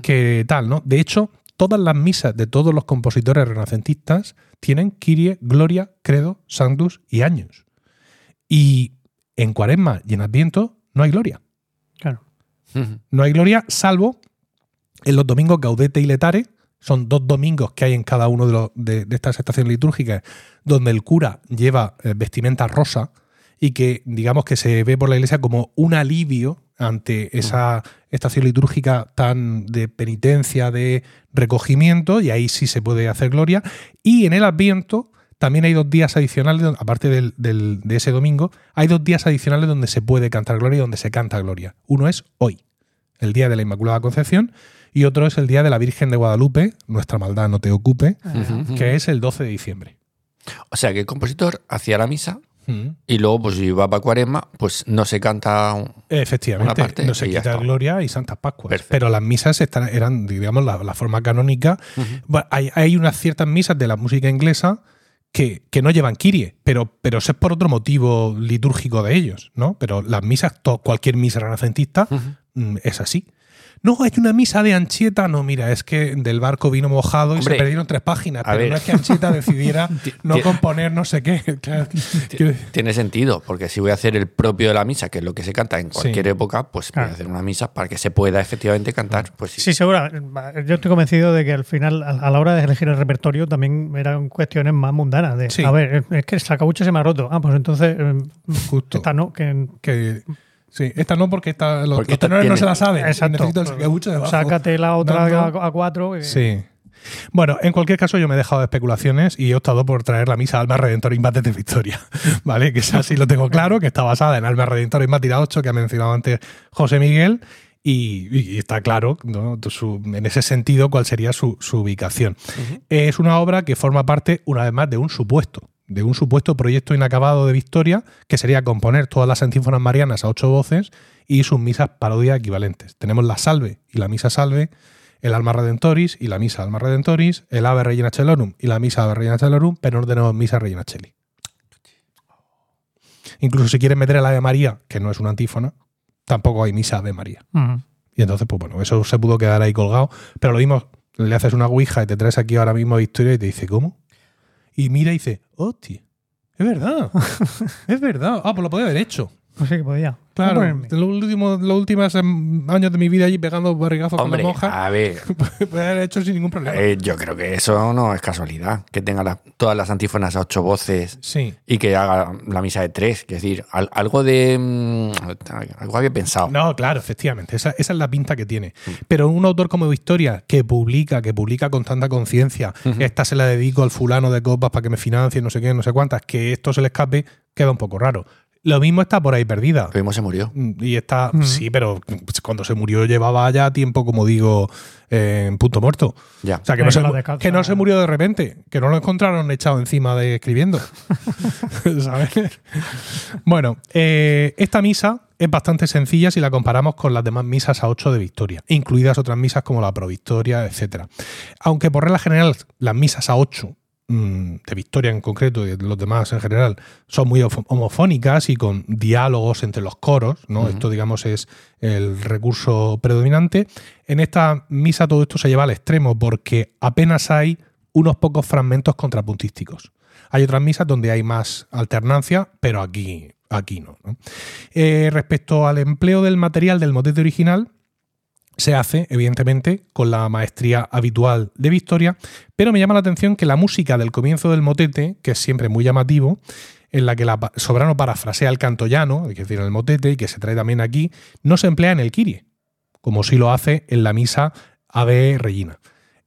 que tal, ¿no? De hecho, todas las misas de todos los compositores renacentistas tienen Kyrie, Gloria, Credo, Sanctus y Años. Y en Cuaresma y en Adviento no hay Gloria. Claro. No hay Gloria, salvo en los domingos Gaudete y Letare. Son dos domingos que hay en cada uno de, los- de- de estas estaciones litúrgicas donde el cura lleva eh, vestimenta rosa y que digamos que se ve por la iglesia como un alivio ante esa estación litúrgica tan de penitencia, de recogimiento, y ahí sí se puede hacer gloria. Y en el Adviento también hay dos días adicionales, aparte del- del- de ese domingo, hay dos días adicionales donde se puede cantar gloria y donde se canta gloria. Uno es hoy, el día de la Inmaculada Concepción, y otro es el día de la Virgen de Guadalupe, nuestra maldad no te ocupe, que es el 12 de diciembre. O sea que el compositor hacía la misa Mm. y luego, pues si va para Cuaresma, pues no se canta. Efectivamente, Una parte no se quita. Gloria y Santas Pascuas. Perfecto. Pero las misas están, eran, digamos, la, la forma canónica. Bueno, hay, hay unas ciertas misas de la música inglesa que, que no llevan Kyrie, pero, pero eso es por otro motivo litúrgico de ellos, ¿no? Pero las misas, to- cualquier misa renacentista mm, es así. No, hay una misa de Anchieta. No, mira, es que del barco vino mojado y Hombre, se perdieron tres páginas. Pero ver. no es que Anchieta decidiera no componer no sé qué. Claro, Tiene sentido, porque si voy a hacer el propio de la misa, que es lo que se canta en cualquier Sí. época, pues voy Claro. a hacer una misa para que se pueda efectivamente cantar. Pues sí. Sí, seguro. Yo estoy convencido de que al final, a la hora de elegir el repertorio, también eran cuestiones más mundanas. De, Sí. A ver, es que el sacabuche se me ha roto. Ah, pues entonces, eh, Justo. esta no, que que sí, esta no porque esta, los, Porque los esta tenores no se la saben. Exacto. Necesito el sacabuche debajo. Sácate la otra Dando- a, a cuatro. que- Sí. Bueno, en cualquier caso yo me he dejado de especulaciones y he optado por traer la misa Alma Redentor Imbate de Victoria, ¿vale? Que esa sí lo tengo claro, que está basada en Alma Redentor Imbate 8 que ha mencionado antes José Miguel y, y está claro ¿no? Su- en ese sentido cuál sería su, su ubicación. Es una obra que forma parte, una vez más, de un supuesto, de un supuesto proyecto inacabado de Victoria, que sería componer todas las antífonas marianas a ocho voces y sus misas parodias equivalentes. Tenemos la Salve y la Misa Salve, el Alma Redentoris y la Misa Alma Redentoris, el Ave Regina Celorum y la Misa Ave Regina Celorum, pero no tenemos Misa Regina Cheli. Incluso si quieres meter el Ave María, que no es una antífona, tampoco hay Misa Ave María. Y entonces, pues bueno, eso se pudo quedar ahí colgado. Pero lo mismo, le haces una ouija y te traes aquí ahora mismo a Victoria y te dice, ¿cómo? Y mira y dice, hostia, es verdad, es verdad. Ah, pues lo podía haber hecho. Pues sí que podía. Claro, los últimos, los últimos años de mi vida allí pegando barrigazos Hombre, con la monja, a ver, puede haber hecho sin ningún problema. eh, yo creo que eso no es casualidad, que tenga la- todas las antífonas a ocho voces sí. y que haga la misa de tres. Es decir, al- algo de. mm, algo había pensado. No, claro, efectivamente. Esa, esa es la pinta que tiene. Pero un autor como Victoria, que publica, que publica con tanta conciencia, esta se la dedico al fulano de copas para que me financie, no sé qué, no sé cuántas, que esto se le escape, queda un poco raro. Lo mismo está por ahí perdida. Lo mismo se murió. Y está, sí, pero cuando se murió llevaba ya tiempo, como digo, eh, en punto muerto. Ya. O sea, que no, se, la descalza. que no se murió de repente, que no lo encontraron echado encima de escribiendo. ¿Sabes? Bueno, eh, esta misa es bastante sencilla si la comparamos con las demás misas a 8 de Victoria, incluidas otras misas como la Provictoria, etc. Aunque por regla general las misas a 8 mm, de Victoria en concreto y de los demás en general son muy homofónicas y con diálogos entre los coros, ¿no? Esto, digamos, es el recurso predominante. En esta misa todo esto se lleva al extremo porque apenas hay unos pocos fragmentos contrapuntísticos. Hay otras misas donde hay más alternancia, pero aquí, aquí no. ¿no? Eh, respecto al empleo del material del motete original, se hace, evidentemente, con la maestría habitual de Victoria, pero me llama la atención que la música del comienzo del motete, que es siempre muy llamativo, en la que la sobrano parafrasea el canto llano, es decir, el motete, y que se trae también aquí, no se emplea en el Kyrie, como sí lo hace en la misa Ave Regina.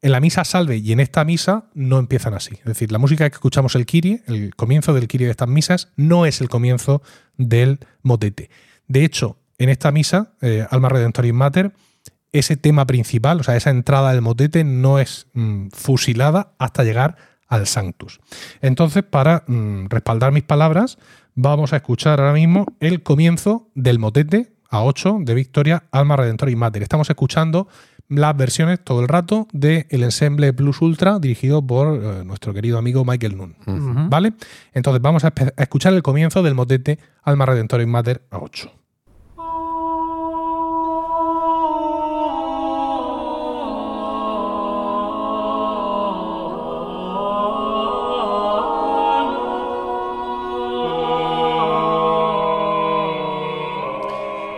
En la misa Salve y en esta misa no empiezan así. Es decir, la música que escuchamos el Kyrie, el comienzo del Kyrie de estas misas, no es el comienzo del motete. De hecho, en esta misa, eh, Alma Redentoris Mater, ese tema principal, o sea, esa entrada del motete no es mm, fusilada hasta llegar al Sanctus. Entonces, para mm, respaldar mis palabras, vamos a escuchar ahora mismo el comienzo del motete a 8 de Victoria, Alma Redentoris Mater. Estamos escuchando las versiones todo el rato del ensemble Plus Ultra dirigido por eh, nuestro querido amigo Michael Nunn. Ujú. ¿Vale? Entonces vamos a, escuchar el comienzo del motete Alma Redentoris Mater a 8.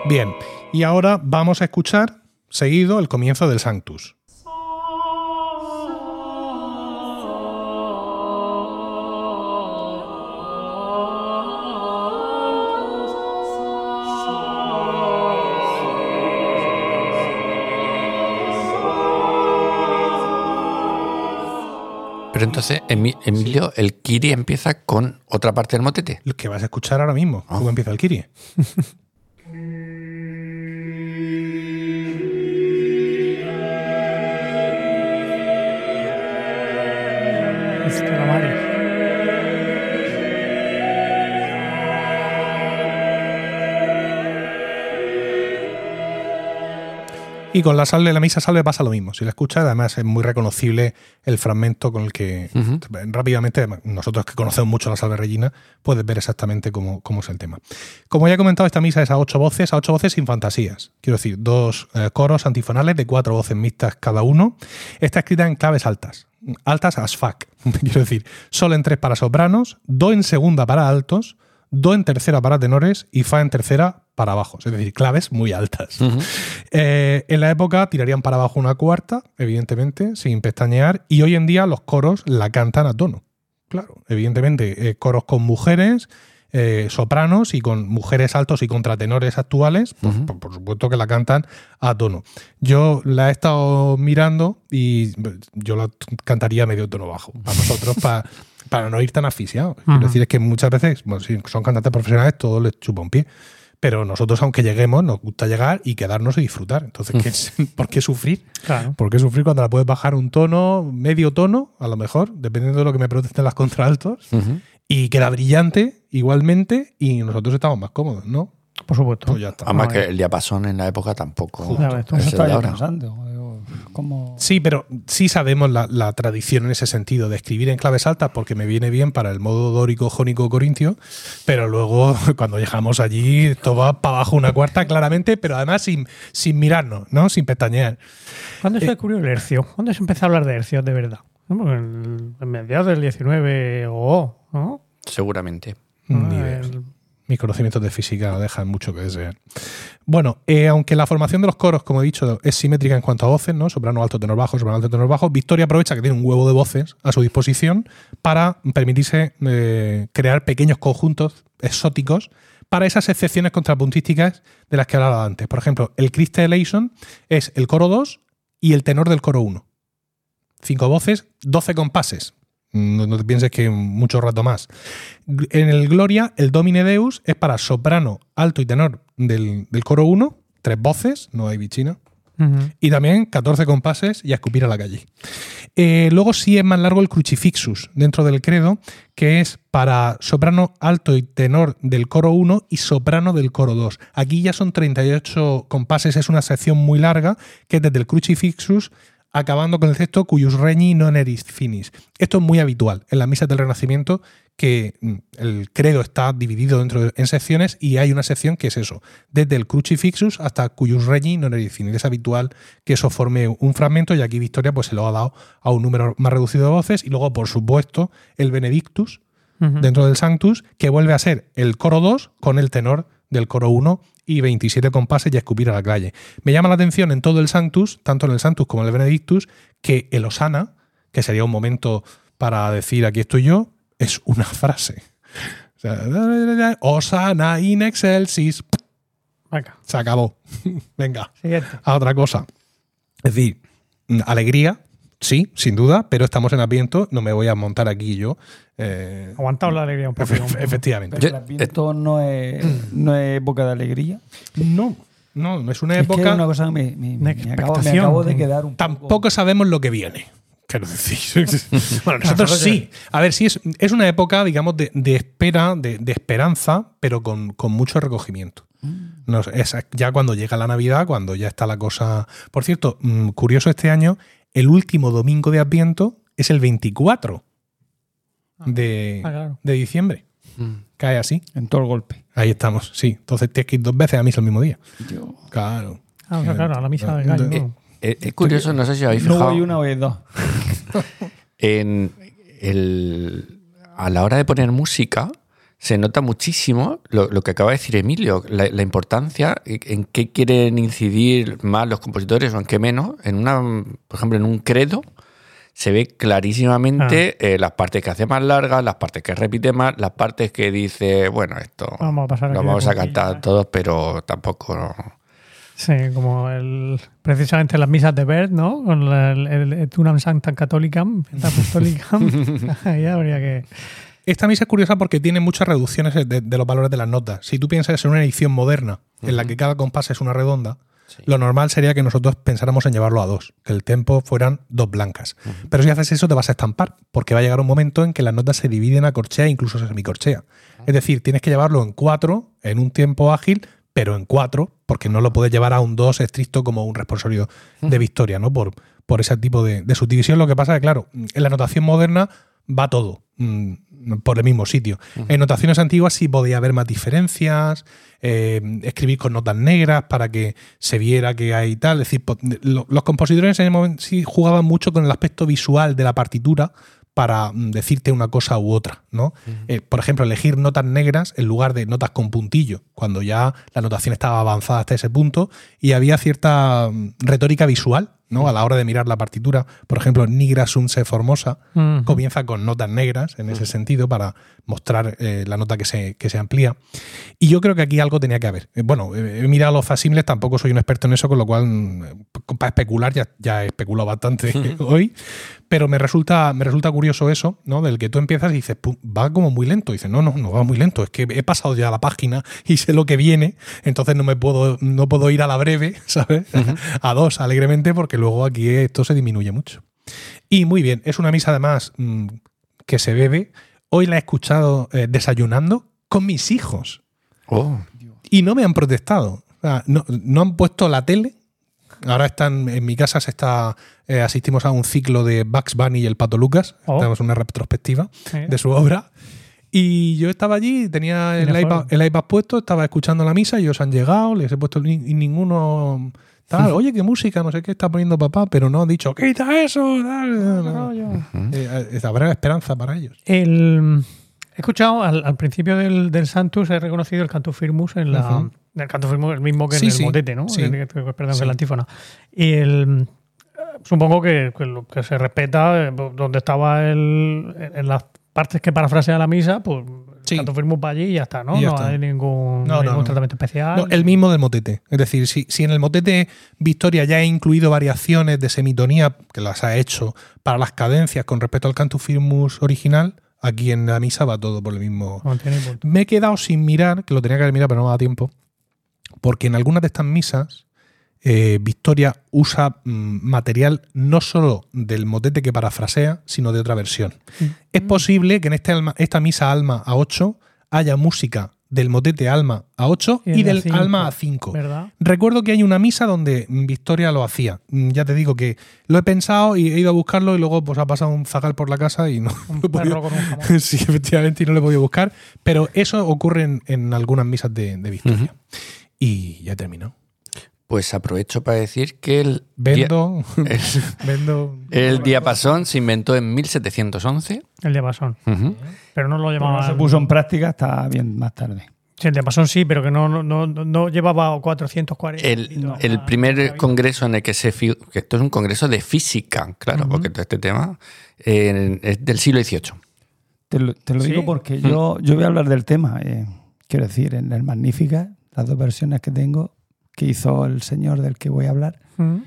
Bien, y ahora vamos a escuchar seguido el comienzo del Sanctus. Pero entonces, Emi- Emilio, el Kiri empieza con otra parte del motete. Lo que vas a escuchar ahora mismo, cómo empieza el Kyrie. Y con la salve, la misa salve pasa lo mismo. Si la escuchas, además es muy reconocible el fragmento con el que rápidamente, nosotros que conocemos mucho la salve regina, puedes ver exactamente cómo, cómo es el tema. Como ya he comentado, esta misa es a ocho voces, a ocho voces sin fantasías. Quiero decir, dos eh, coros antifonales de cuatro voces mixtas cada uno. Está escrita en claves altas. Altas as fuck. Quiero decir, sol en tres para sopranos, do en segunda para altos, do en tercera para tenores y fa en tercera para bajos. Es decir, claves muy altas. Eh, en la época tirarían para abajo una cuarta, evidentemente, sin pestañear, y hoy en día los coros la cantan a tono. Claro, evidentemente, eh, coros con mujeres, eh, sopranos y con mujeres altos y contratenores actuales, pues, por, por supuesto que la cantan a tono. Yo la he estado mirando y yo la cantaría medio tono bajo, para nosotros, pa- para no ir tan asfixiados. Quiero Ujú. decir, es que muchas veces, bueno, si son cantantes profesionales, todo les chupa un pie. Pero nosotros, aunque lleguemos, nos gusta llegar y quedarnos y disfrutar. Entonces, ¿qué ¿por qué sufrir? Claro. ¿Por qué sufrir cuando la puedes bajar un tono, medio tono, a lo mejor, dependiendo de lo que me protesten las contraltos? Ujú. Y queda brillante igualmente y nosotros estamos más cómodos, ¿no? Por supuesto. Pues ya está. Además No, que el diapasón en la época tampoco es Eso estaba ahora. pensando. Sí, pero sí sabemos la, la tradición en ese sentido de escribir en claves altas porque me viene bien para el modo dórico, jónico, corintio, pero luego cuando llegamos allí esto va para abajo una cuarta claramente, pero además sin, sin mirarnos, ¿no? Sin pestañear. ¿Cuándo se Eh, descubrió el hercio? ¿Cuándo se empezó a hablar de hercios de verdad? En, mediados del 19 o ¿no? Seguramente. Ni Ah, Mis conocimientos de física dejan mucho que desear. Bueno, eh, aunque la formación de los coros, como he dicho, es simétrica en cuanto a voces, ¿no? Soprano alto, tenor bajo, soprano alto, tenor bajo, Victoria aprovecha que tiene un huevo de voces a su disposición para permitirse eh, crear pequeños conjuntos exóticos para esas excepciones contrapuntísticas de las que hablaba antes. Por ejemplo, el Crystallation es el coro 2 y el tenor del coro 1. Cinco voces, 12 compases. No, no te pienses que mucho rato más. En el Gloria, el Domine Deus es para soprano, alto y tenor del, del coro 1, tres voces, no hay bichina. Y también 14 compases y a escupir a la calle. Eh, luego sí es más largo el crucifixus dentro del credo, que es para soprano alto y tenor del coro 1 y soprano del coro 2. Aquí ya son 38 compases, es una sección muy larga, que es desde el crucifixus acabando con el texto cuyus regni non eris finis. Esto es muy habitual en las misas del Renacimiento, que mm, el credo está dividido dentro de- en secciones y hay una sección que es eso, desde el crucifixus hasta cuyus regni non eris finis. Es habitual que eso forme un fragmento y aquí Victoria pues se lo ha dado a un número más reducido de voces y luego, por supuesto, el Benedictus dentro del Sanctus, que vuelve a ser el coro 2 con el tenor del coro 1 y 27 compases y a escupir a la calle. Me llama la atención en todo el Sanctus, tanto en el Sanctus como en el Benedictus, que el Osana, que sería un momento para decir aquí estoy yo, es una frase. O sea, Osana in excelsis. Venga, Se acabó. Venga, siguiente. a otra cosa. Es decir, alegría, sí, sin duda, pero estamos en Adviento, no me voy a montar aquí yo. Eh, Aguantado la alegría un poco. efe- efectivamente. Pero Yo- el Adviento no es, no es época de alegría. No, no, no es una Es que época. es una cosa que me, me- de me acabo, me acabo de quedar un poco... Tampoco sabemos lo que viene. Quiero decir. bueno, nosotros sí. A ver, sí, es, es una época, digamos, de, de espera, de, de esperanza, pero con, con mucho recogimiento. No, es ya cuando llega la Navidad, cuando ya está la cosa. Por cierto, mm, curioso este año, el último domingo de Adviento es el 24 de, Ah, claro. de diciembre. Mm. Cae así. En todo el golpe. Ahí estamos, sí. Entonces tienes que ir dos veces a misa el mismo día. Yo Claro. Ah, o sea, claro, a la misa del gallo. Eh, ¿no? Es, es curioso, no sé si habéis no fijado. voy una vez dos. en el, a la hora de poner música se nota muchísimo lo, lo que acaba de decir Emilio, la, la importancia en qué quieren incidir más los compositores o en qué menos. En una, por ejemplo, en un credo se ve clarísimamente eh, las partes que hace más largas, las partes que repite más, las partes que dice, bueno, esto Vamos a pasar lo vamos a cantar ¿eh? todos, pero tampoco... Sí, como el, precisamente las misas de Bert, ¿no? Con la- el, el, el Tunam Sanctam Catholicam, Apostolicam. Ahí habría que. Esta misa es curiosa porque tiene muchas reducciones de, de los valores de las notas. Si tú piensas en una edición moderna en la que cada compás es una redonda, Sí. lo normal sería que nosotros pensáramos en llevarlo a dos, que el tempo fueran dos blancas. Pero si haces eso te vas a estampar, porque va a llegar un momento en que las notas se dividen a corchea e incluso a semicorchea. Es decir, tienes que llevarlo en cuatro, en un tiempo ágil, pero en cuatro, porque no lo puedes llevar a un dos estricto como un responsorio de victoria, ¿no? Por, por ese tipo de, de subdivisión. Lo que pasa es que, claro, en la notación moderna va todo mm, por el mismo sitio. En notaciones antiguas sí podía haber más diferencias, eh, escribir con notas negras para que se viera que hay tal. Es decir, los compositores en ese momento sí jugaban mucho con el aspecto visual de la partitura para mm, decirte una cosa u otra, ¿no? Eh, por ejemplo, elegir notas negras en lugar de notas con puntillo, cuando ya la notación estaba avanzada hasta ese punto y había cierta mm, retórica visual, ¿no? A la hora de mirar la partitura. Por ejemplo, Nigra Sum Se Formosa comienza con notas negras en ese sentido para mostrar eh, la nota que se, que se amplía. Y yo creo que aquí algo tenía que haber. Eh, Bueno, eh, he mirado los facímiles, tampoco soy un experto en eso, con lo cual, mm, para especular, ya, ya he especulado bastante hoy, pero me resulta, me resulta curioso eso, ¿no? Del que tú empiezas y dices, "Pum, va como muy lento. Y dices, no, no, no va muy lento, es que he pasado ya la página y sé lo que viene, entonces no me puedo, no puedo ir a la breve, ¿sabes? a dos alegremente, porque luego aquí esto se disminuye mucho. Y muy bien, es una misa además mm, que se bebe. Hoy la he escuchado eh, desayunando con mis hijos Oh, y no me han protestado. O sea, no, no han puesto la tele. Ahora están en mi casa se está eh, asistimos a un ciclo de Bugs Bunny y el Pato Lucas. Oh. Tenemos una retrospectiva Sí. de su obra. Y yo estaba allí, tenía el iPad, el iPad puesto, estaba escuchando la misa, ellos han llegado, les he puesto y ninguno tal, oye, qué música, no sé qué está poniendo papá, pero no han dicho, quita eso, tal. Rollo. Eh, eh, habrá esperanza para ellos. El, he escuchado al, al principio del, del Santus, he reconocido el canto firmus en la. Ujú. El canto firmus, el mismo que Sí, en el sí, motete, ¿no? sí. Perdón, que Sí. en la antífona. Y el. Supongo que, que lo que se respeta, eh, donde estaba el, en las partes que parafrasea la misa, pues Sí. allí y ya está, ¿no? Ya no está. hay ningún, No, no, ningún no. tratamiento especial. El mismo del motete. Es decir, si, si en el motete Victoria ya ha incluido variaciones de semitonía, que las ha hecho para las cadencias con respecto al cantus firmus original, aquí en la misa va todo por el mismo. Me he quedado sin mirar, que lo tenía que haber mirado, pero no me da tiempo, porque en algunas de estas misas eh, Victoria usa mm, material no solo del motete que parafrasea, sino de otra versión. Es posible que en este alma- esta misa Alma a 8 haya música del motete Alma a 8 Y el y de del cinco, Alma a 5. ¿Verdad? Recuerdo que hay una misa donde Victoria lo hacía. Mm, Ya te digo que lo he pensado y he ido a buscarlo y luego pues ha pasado un zagal por la casa y no Un lo he podido- con un sí, efectivamente, y no lo he podido buscar. Pero eso ocurre en, en algunas misas de, de Victoria. Y ya terminó. Pues aprovecho para decir que el, Vendo, el, vendo. el diapasón se inventó en 1711. El diapasón. Pero no lo Como llevaba. no se puso en práctica hasta bien más tarde. Sí, el diapasón sí, pero que no, no, no, no llevaba 440. El, No. el primer congreso en el que se... que esto es un congreso de física, claro, porque todo este tema eh, es del siglo XVIII. Te lo, te lo Sí. digo porque yo, yo voy a hablar del tema. eh, quiero decir, en el Magnífica, las dos versiones que tengo, que hizo el señor del que voy a hablar, Mm.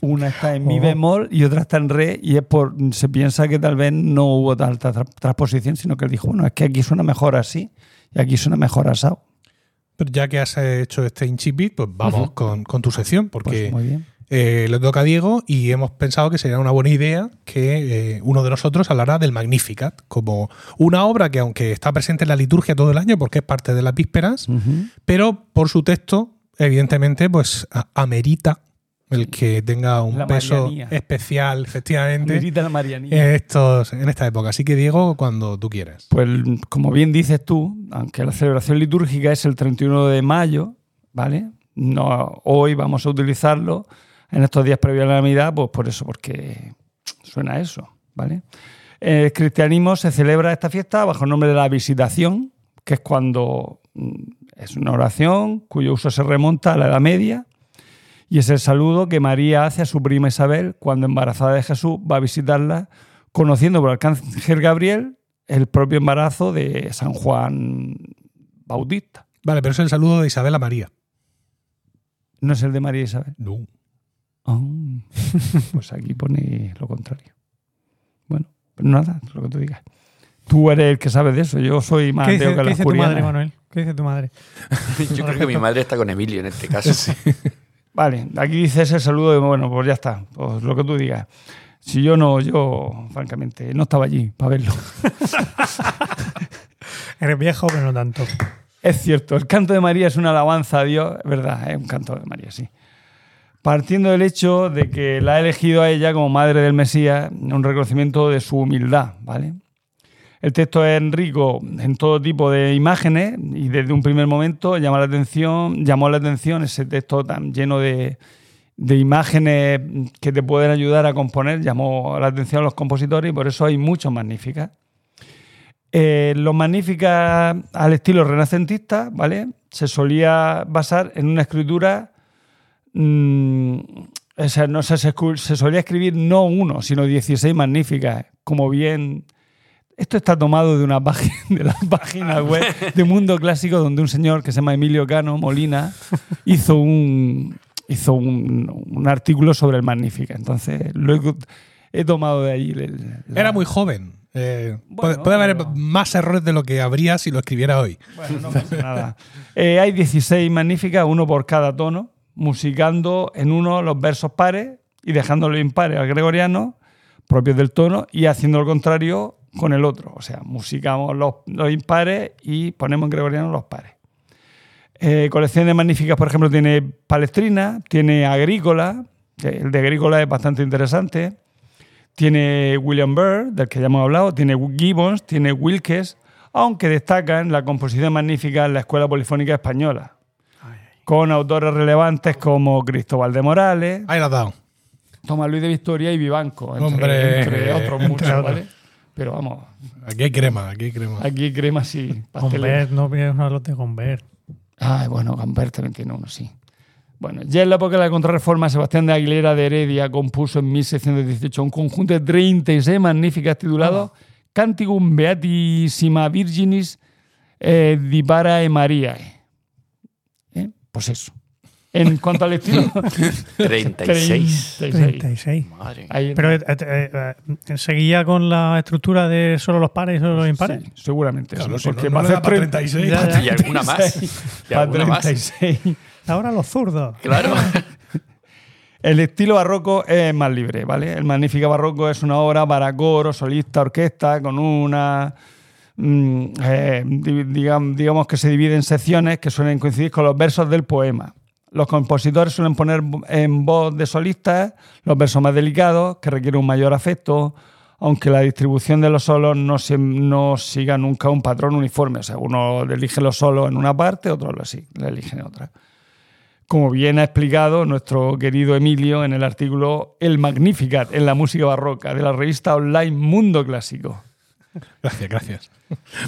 una está en mi Oh. bemol y otra está en re, y es por se piensa que tal vez no hubo tanta tra- transposición, sino que él dijo, bueno, es que aquí suena mejor así y aquí suena mejor asado. Pero ya que has hecho este incipit, pues vamos con, con tu sección, Pues porque muy bien. eh, le toca a Diego y hemos pensado que sería una buena idea que eh, uno de nosotros hablara del Magnificat, como una obra que aunque está presente en la liturgia todo el año, porque es parte de las vísperas, pero por su texto, evidentemente, pues a- amerita el que tenga un La peso marianía. especial, efectivamente, la estos, en esta época. Así que, Diego, cuando tú quieras. Pues como bien dices tú, aunque la celebración litúrgica es el 31 de mayo, ¿vale? No, hoy vamos a utilizarlo en estos días previos a la Navidad, pues por eso, porque suena a eso, ¿vale? En el cristianismo se celebra esta fiesta bajo el nombre de la visitación, que es cuando mm, es una oración cuyo uso se remonta a la Edad Media y es el saludo que María hace a su prima Isabel cuando embarazada de Jesús va a visitarla, conociendo por el arcángel Gabriel el propio embarazo de San Juan Bautista. Vale, pero es el saludo de Isabel a María. No es el de María Isabel. No. Ah, pues aquí pone lo contrario. Bueno, pero nada, lo que tú digas. Tú eres el que sabe de eso. Yo soy más ¿Qué ateo dice, que qué las dice tu madre. Manuel? ¿Qué dice tu madre? Yo creo que mi madre está con Emilio en este caso. Vale, aquí dices el saludo de, bueno, pues ya está, pues lo que tú digas. Si yo no, yo, francamente, no estaba allí para verlo. Eres viejo, pero no tanto. Es cierto, el canto de María es una alabanza a Dios, es verdad, es un canto de María, sí. Partiendo del hecho de que la ha elegido a ella como madre del Mesías, un reconocimiento de su humildad, ¿vale? El texto es rico en todo tipo de imágenes y desde un primer momento llama la atención, llamó la atención ese texto tan lleno de, imágenes que te pueden ayudar a componer, llamó la atención a los compositores y por eso hay muchos magníficas. Eh, los magníficas al estilo renacentista, ¿vale? Se solía basar en una escritura. mm, o sea, no se, se solía escribir no uno, sino 16 magníficas, como bien. Esto está tomado de una página, de la página web de Mundo Clásico, donde un señor que se llama Emilio Cano Molina hizo un, hizo un, un artículo sobre el Magnífica. Entonces, lo he, he tomado de ahí. el- la- Era muy joven. Eh, puede, Bueno, puede haber pero- más errores de lo que habría si lo escribiera hoy. Bueno, no pasa nada. Eh, hay 16 magníficas, uno por cada tono, musicando en uno los versos pares y dejándolo impares al gregoriano, propios del tono, y haciendo lo contrario con el otro. O sea, musicamos los, los impares y ponemos en gregoriano los pares. Eh, colecciones magníficas, por ejemplo, tiene Palestrina, tiene Agrícola, que el de Agrícola es bastante interesante. Tiene William Byrd, del que ya hemos hablado, tiene Gibbons, tiene Wilkes, aunque destacan la composición magnífica en la Escuela Polifónica Española, con autores relevantes como Cristóbal de Morales, Ahí lo has dado. Tomás Luis de Victoria y Vivanco, entre, Hombre, entre otros entre muchos, otros. ¿vale? Pero vamos, Aquí hay crema, aquí hay crema. aquí crema sí. Gombert, no vienes a los de Gombert. Ay, bueno, Gambert también tiene uno, sí. Bueno, ya en la época de la contrarreforma, Sebastián de Aguilera de Heredia compuso en 1618 un conjunto de 36 magníficas titulado Canticum Beatissima Virginis eh, e Mariae. ¿Eh? Pues eso. En cuanto al estilo... 36. 36. 36. Madre. Pero eh, eh, eh, seguía con la estructura de solo los pares y solo los impares. Sí, seguramente. Claro, porque no- no hacer para 36. Ya, ya. ¿Y alguna más? ¿Y alguna más? 36. Ahora los zurdos. Claro. El estilo barroco es más libre, ¿vale? El Magnífica Barroco es una obra para coro, solista, orquesta, con una. mm, eh, di- digam- digamos que se divide en secciones que suelen coincidir con los versos del poema. Los compositores suelen poner en voz de solistas los versos más delicados, que requieren un mayor afecto, aunque la distribución de los solos no, se- no siga nunca un patrón uniforme. O sea, uno elige los solos en una parte, otro lo sí, lo elige en otra como bien ha explicado nuestro querido Emilio en el artículo El Magnificat en la música barroca de la revista online Mundo Clásico. Gracias, gracias.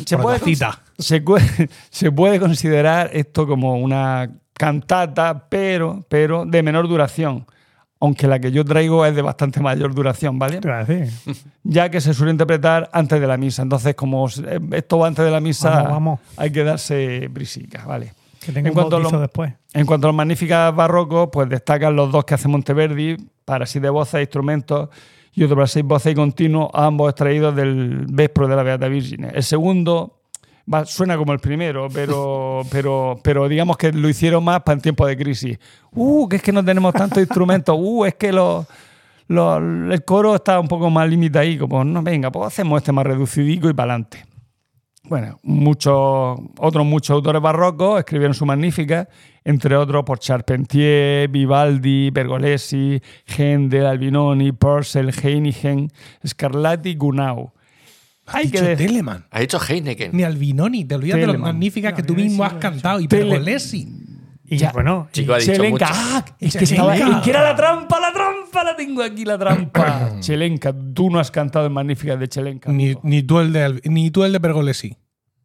Se puede, cita. se puede considerar esto como una cantata, pero, pero de menor duración, aunque la que yo traigo es de bastante mayor duración, ¿vale? Decir. Ya que se suele interpretar antes de la misa. Entonces, como eh, esto va antes de la misa, Vamos, vamos. hay que darse brisica, ¿vale? Que tenga En un cuanto a bautizo lo- después. En cuanto a los magníficas barrocos, pues destacan los dos que hace Monteverdi para siete voces e instrumentos y otro para seis voces y continuos, ambos extraídos del Vespro de la Beata Virgine. El segundo va- suena como el primero, pero, pero, pero digamos que lo hicieron más para en tiempos de crisis. Uh, que es que no tenemos tantos instrumentos. Uh, es que los, los- el coro está un poco más limitado. Pues no, venga, pues hacemos este más reducidico y para adelante. Bueno, muchos, otros muchos autores barrocos escribieron su magnífica, entre otros por Charpentier, Vivaldi, Pergolesi, Händel, Albinoni, Purcell, Heinigen, Scarlatti, Gunau. Hay que Dicho de- Telemann. Ha dicho Heineken. Ni Albinoni, te olvidas de los Telemann. magníficas que tú mismo has cantado. Y Tele- Pergolesi. Y Ya. bueno, y- Chico, ha dicho Chelenka. mucho. ¡Ah! Es Y que, estaba, Chelenka. es que era la trampa, la trampa, la tengo aquí, la trampa. Chelenka, tú no has cantado en magníficas de Chelenka. Ni, amigo. ni, tú el de, ni tú el de Pergolesi.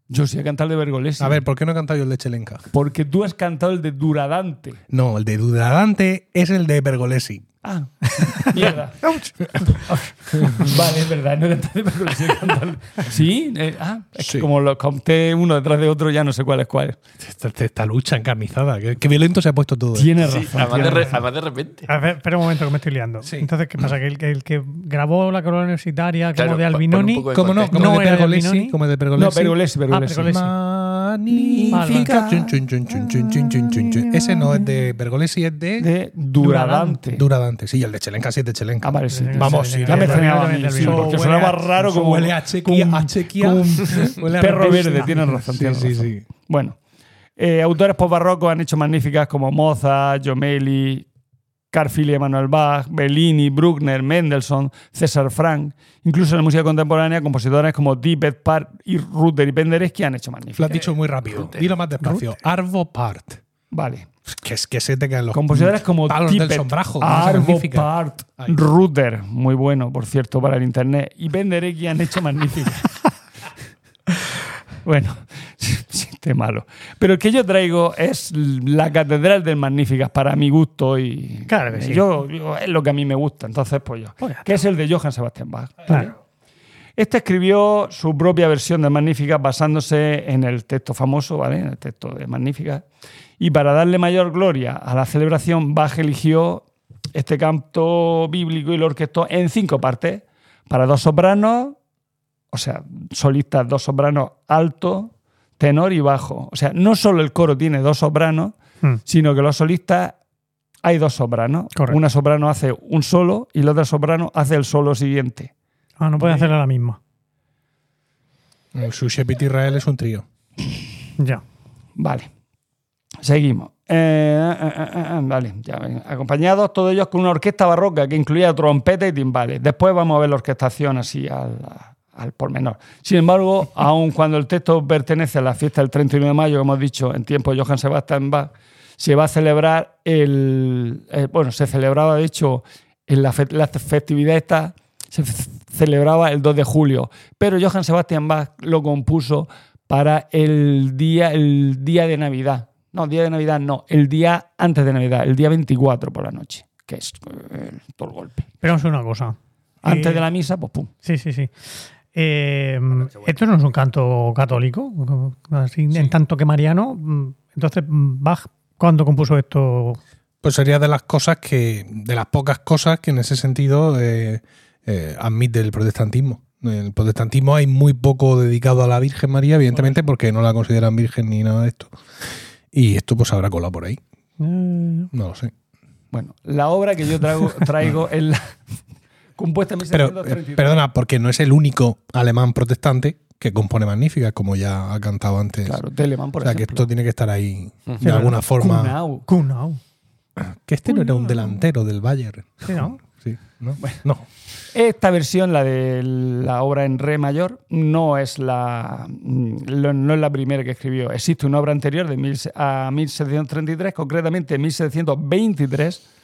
Yo sí he cantado el de Bergolesi. A ver, ¿por qué no he cantado yo el de Chelenka? Porque tú has cantado el de Duradante. No, el de Dudadante es el de Pergolesi. Ah, mierda. vale, es verdad, no el- Sí, eh, ah, es que Sí. como lo conté uno detrás de otro, ya no sé cuál es cuál. Esta, esta lucha encarnizada. Qué, qué violento se ha puesto todo. ¿eh? Tienes Sí, razón. además, de tienes re- razón. además de repente. A ver, espera un momento que me estoy liando. Sí. Entonces, ¿qué pasa? Que el, que el que grabó la corona universitaria como Claro, de Albinoni. de ¿Cómo no? Como No de de Pergolesi. Como de No, Pergolesi. Bergolesi, Bergolesi. Ah, Pergolesi magnífica. Ese no es de Bergolesi, es de... de Duradante. Duradante, sí, el de Chelenca sí es de Chelenca. Ah, sí. Vamos, sí. Ya me sí, porque sonaba raro como... Huele a chequia. A. Perro verde, tienes razón. Sí, sí, sí. Bueno. Eh, autores postbarrocos han hecho magníficas como Mozart, Jomelli, Jomeli, Carfili, Emanuel Bach, Bellini, Bruckner, Mendelssohn, César Frank. Incluso en la música contemporánea, compositores como Tippett, Part y Rutter y Penderecki han hecho Lo has dicho muy rápido. Dilo más despacio. Arvo Part. Vale. Que es que se te caen los Compositores como palos del Tippett, sombrajo. Arvo magnífica. Part, Ahí. Rutter, muy bueno, por cierto, para el internet, y Penderecki han hecho magníficas. bueno, chiste malo. Pero el que yo traigo es la catedral del Magníficas para mi gusto y Claro que sí. yo, yo- es lo que a mí me gusta, entonces pues yo, Pues que es el de Johann Sebastian Bach. Claro. Este escribió su propia versión de Magníficas basándose en el texto famoso, ¿vale? En el texto de Magníficas. Y para darle mayor gloria a la celebración, Bach eligió este canto bíblico y lo orquestó en cinco partes, para dos sopranos, o sea, solistas, dos sopranos alto, tenor y bajo. O sea, no solo el coro tiene dos sopranos, Hmm. sino que los solistas hay dos sopranos. Correcto. Una soprano hace un solo y la otra soprano hace el solo siguiente. Ah, no puede hacerla la misma. Su Shepit Israel es un trío. Ya. Vale. Seguimos. Eh, eh, eh, vale, ya. Acompañados todos ellos con una orquesta barroca que incluía trompeta y timbales. Después vamos a ver la orquestación así al, al pormenor. Sin embargo, aun cuando el texto pertenece a la fiesta del 31 de mayo, como hemos dicho, en tiempo de Johann Sebastian Bach, se va a celebrar el. eh, bueno, se celebraba de hecho en la, fe- la festividad esta. Se celebraba el 2 de julio, pero Johann Sebastian Bach lo compuso para el día, el día de Navidad. No, día de Navidad no, el día antes de Navidad, el día 24 por la noche, que es eh, todo el golpe. Pero hacer una cosa. Antes Eh, de la misa, pues pum. Sí, sí, sí. Eh, esto no es un canto católico, así, en tanto que mariano. mm, Entonces, mm, Bach, ¿cuándo compuso esto? Pues sería de las cosas que, de las pocas cosas que en ese sentido eh, eh, admite el protestantismo. En el protestantismo hay muy poco dedicado a la Virgen María, evidentemente, porque no la consideran virgen ni nada de esto. Y esto pues habrá colado por ahí. Eh, No lo sé. Bueno, la obra que yo traigo, traigo es la compuesta en Pero, eh, 1733. perdona, porque no es el único alemán protestante que compone magníficas, como ya ha cantado antes. Claro, Telemann, por o sea, que esto tiene que estar ahí de pero alguna forma. Kuhnau. Que este no era un delantero del Bayern. Sí, ¿no? Sí, ¿no? No. Esta versión, la de la obra en re mayor, no es la, mm, no es la primera que escribió. Existe una obra anterior de mil, a 1733, concretamente en 1723,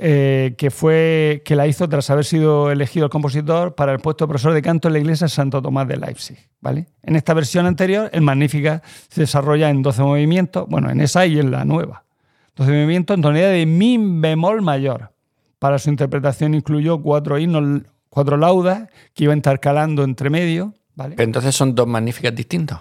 eh, que, fue, que la hizo tras haber sido elegido el compositor para el puesto de profesor de canto en la iglesia Santo Tomás de Leipzig. ¿vale? En esta versión anterior, el Magnífica se desarrolla en 12 movimientos, bueno, en esa y en la nueva. 12 movimientos en tonalidad de mi bemol mayor. Para su interpretación incluyó cuatro himnos, cuatro laudas que iba intercalando entre medio. ¿vale? Pero entonces son dos magníficas distintos.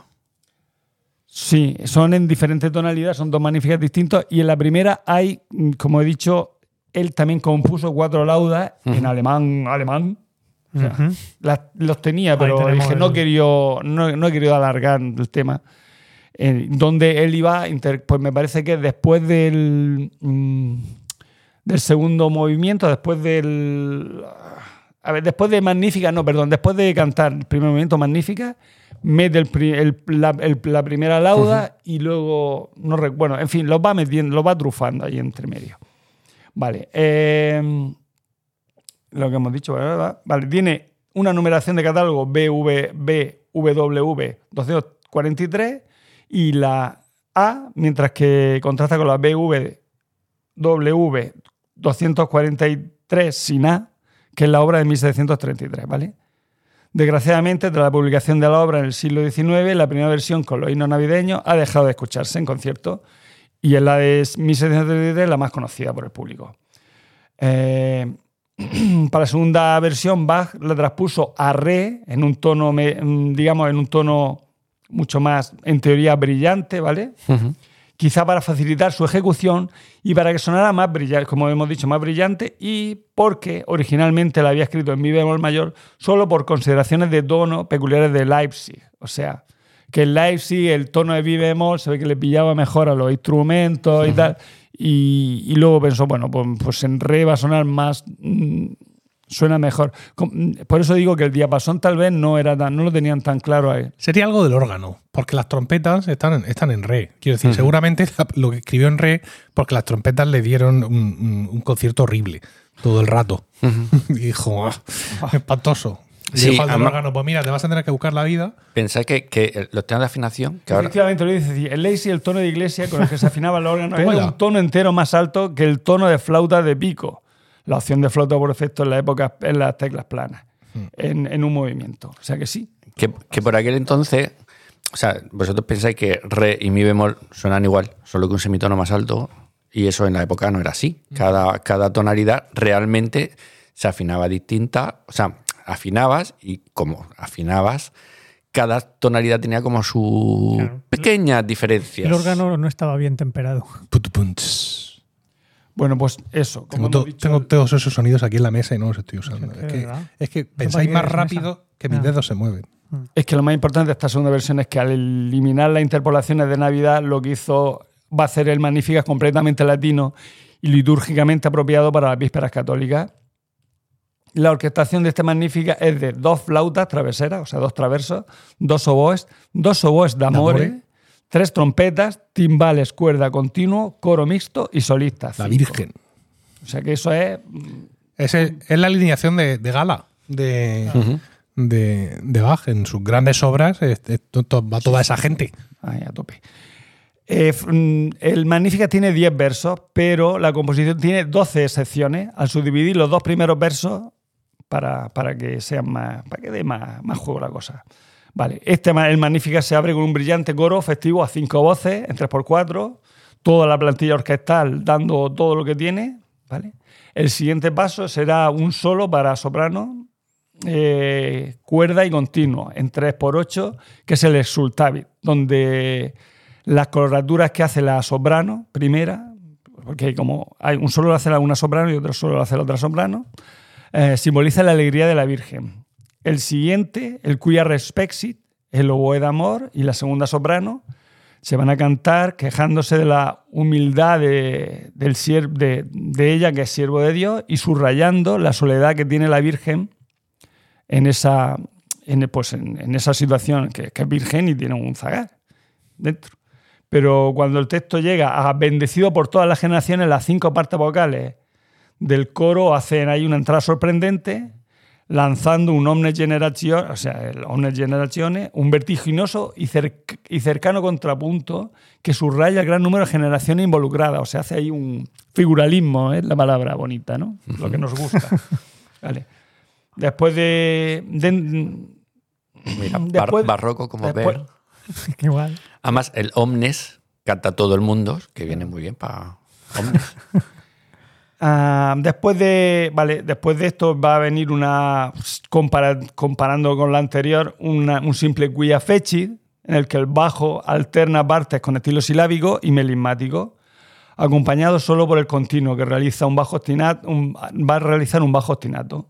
Sí, son en diferentes tonalidades, son dos magníficas distintos. Y en la primera hay, mm, como he dicho, él también compuso cuatro laudas en alemán, alemán. O sea, las- los tenía, pero dije, el- no, quería, no, no he querido alargar el tema. Eh, donde él iba, pues me parece que después del, mm, del segundo movimiento, después del... A ver, después de Magnífica, no, perdón, después de cantar el primer movimiento Magnífica, mete el la, el- la primera lauda y luego, no bueno, en fin, los va metiendo, los va trufando ahí entre medio. Vale. eh, lo que hemos dicho, ¿verdad? Vale, tiene una numeración de catálogo BV, BWV 243 y la A, mientras que contrasta con la BVW 243 sin A, que es la obra de 1733, ¿vale? Desgraciadamente, tras la publicación de la obra en el siglo XIX, la primera versión con los himnos navideños ha dejado de escucharse en conciertos y es la de 1733 la más conocida por el público. Eh, para la segunda versión, Bach la transpuso a re en un tono, digamos, en un tono mucho más, en teoría, brillante, ¿vale? Quizá para facilitar su ejecución y para que sonara más brillante, como hemos dicho, más brillante y porque originalmente la había escrito en mi bemol mayor solo por consideraciones de tono peculiares de Leipzig. O sea, que en Leipzig el tono de mi bemol se ve que le pillaba mejor a los instrumentos y tal. Y, y luego pensó, bueno, pues, pues en re va a sonar más. mm, suena mejor. Com- Por eso digo que el diapasón tal vez no, era tan, no lo tenían tan claro ahí. Sería algo del órgano, porque las trompetas están en, están en re. Quiero decir, seguramente lo que escribió en re, porque las trompetas le dieron un, un- un concierto horrible todo el rato. y dijo, "Ah, espantoso. Sí, dijo al órgano, pues mira, te vas a tener que buscar la vida. Pensad que, que los temas de afinación, que ahora, Efectivamente, lo dice. El Lazy, el tono de iglesia con el que se afinaba el órgano, era un tono entero más alto que el tono de flauta de pico. La opción de flauta por efecto en la época en las teclas planas, en, en un movimiento. O sea que sí. que, que por aquel entonces, o sea, vosotros pensáis que re y mi bemol suenan igual, solo que un semitono más alto, y eso en la época no era así. Cada, cada tonalidad realmente se afinaba distinta, o sea, afinabas y como afinabas, cada tonalidad tenía como su Claro. pequeñas diferencias. El órgano no estaba bien temperado. Bueno, pues eso. Como Tengo, hemos to- dicho, tengo todos esos sonidos aquí en la mesa y no los estoy usando. Es Es que, pensáis más rápido mesa. que mis Ah. dedos se mueven. es que lo más importante de esta segunda versión es que al eliminar las interpolaciones de Navidad, lo que hizo va a hacer el Magníficas completamente latino y litúrgicamente apropiado para las vísperas católicas. La orquestación de este Magnífica es de dos flautas traveseras, o sea, dos traversos, dos oboes, dos oboes d'amore, tres trompetas, timbales, cuerda continuo, coro mixto y solista. La cinco. Virgen. O sea que eso es Ese es la alineación de, de gala de, de, de Bach en sus grandes obras. es- es va toda esa gente. A tope. Eh, mm, el Magnífica tiene 10 versos, pero la composición tiene 12 secciones. Al subdividir los dos primeros versos, para, para que sean más, para que dé más, más juego la cosa. Vale, este el Magnífica se abre con un brillante coro festivo a cinco voces, en 3x4, toda la plantilla orquestal dando todo lo que tiene. ¿vale? El siguiente paso será un solo para soprano, eh, cuerda y continuo en 3x8, que es el exultavit, donde las coloraturas que hace la soprano primera, porque como hay un solo lo hace la una soprano y otro solo lo hace la otra soprano, eh, simboliza la alegría de la Virgen. El siguiente, el cuya respexit, el oboe de amor y la segunda soprano, se van a cantar quejándose de la humildad de, del de, de ella, que es siervo de Dios, y subrayando la soledad que tiene la Virgen en esa, en, pues en esa situación, que, que es virgen y tiene un zagar dentro. Pero cuando el texto llega a bendecido por todas las generaciones, las cinco partes vocales del coro hacen ahí una entrada sorprendente, lanzando un omne generazione, o sea, el omne generazione, un vertiginoso y, cerc- y cercano contrapunto que subraya el gran número de generaciones involucradas. O sea, hace ahí un figuralismo, es la palabra bonita, ¿no? Lo que nos gusta. Vale. Después de. de- Mira, bar- Después- barroco como después- ver. Igual. Además, el omnes canta todo el mundo, que viene muy bien para omnes. Ah, después de vale, después de esto va a venir una compara- comparando con la anterior una- un simple quia feci en el que el bajo alterna partes con estilo silábico y melismático acompañado solo por el continuo que realiza un bajo ostinato un- va a realizar un bajo ostinato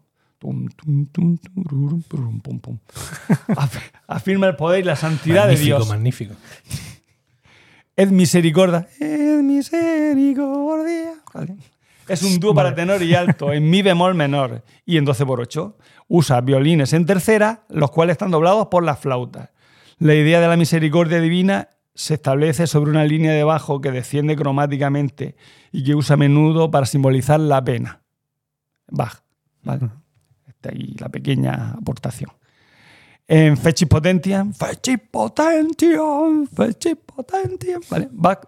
afirma el poder y la santidad de Dios magnífico. Ed misericordia. Ed misericordia. Vale. Es un dúo para tenor y alto en mi bemol menor y en 12 por 8. Usa violines en tercera, los cuales están doblados por las flautas. La idea de la misericordia divina se establece sobre una línea de bajo que desciende cromáticamente y que usa a menudo para simbolizar la pena. Bach. ¿vale? Está ahí la pequeña aportación. En Fechis Potentiam, Fechis Potentiam, Fechis Potentiam. Vale, Bach.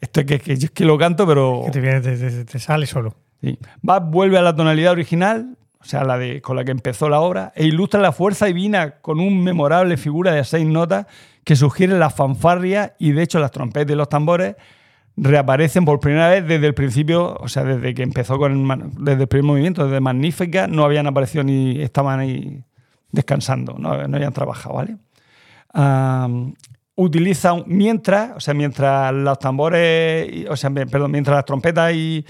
Esto es que, que yo es que lo canto, pero. Que te, viene, te, te- te sale solo. Sí. Bach vuelve a la tonalidad original, o sea, la de, con la que empezó la obra, e ilustra la fuerza divina con un memorable figura de seis notas que sugiere la fanfarria y, de hecho, las trompetas y los tambores reaparecen por primera vez desde el principio, o sea, desde que empezó con el, desde el primer movimiento, desde Magnífica, no habían aparecido ni estaban ahí descansando, no, no habían trabajado, ¿vale? Am, utiliza un- mientras, o sea, mientras los tambores, o sea, perdón, mientras las trompetas y,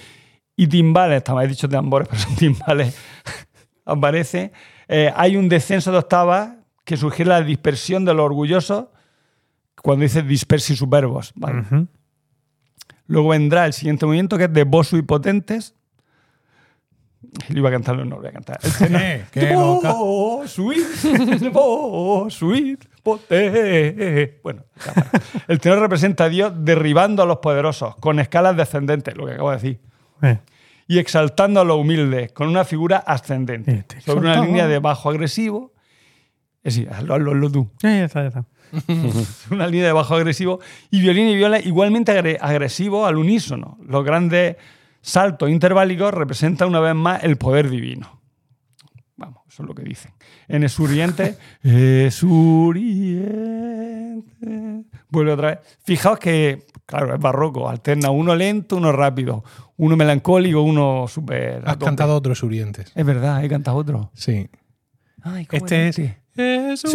y timbales, estaba he dicho tambores, pero son timbales, aparece, eh, hay un descenso de octavas que sugiere la dispersión de los orgullosos cuando dice dispersi superbos, ¿vale? Luego vendrá el siguiente movimiento que es de Bosu y Potentes. Lo iba a cantarlo, no lo voy a cantar. El tenor- Eh, qué loca. Oh, sweet, oh, sweet. Bueno, el tenor representa a Dios derribando a los poderosos con escalas descendentes, lo que acabo de decir, Eh, y exaltando a los humildes con una figura ascendente, Este, sobre una línea de bajo agresivo. Es decir, hazlo, hazlo, hazlo tú. ya, ya está, ya está. una línea de bajo agresivo y violín y viola igualmente agre- agresivo al unísono. Los grandes saltos interválicos representan una vez más el poder divino. Vamos, eso es lo que dicen. En Esuriente, Esuriente. Vuelve otra vez. Fijaos que, claro, es barroco, alterna uno lento, uno rápido, uno melancólico, uno súper. Has cantado otros Urientes. Es verdad, he cantado otro. Sí. Ay, ¿cómo Este es. este? Surientes.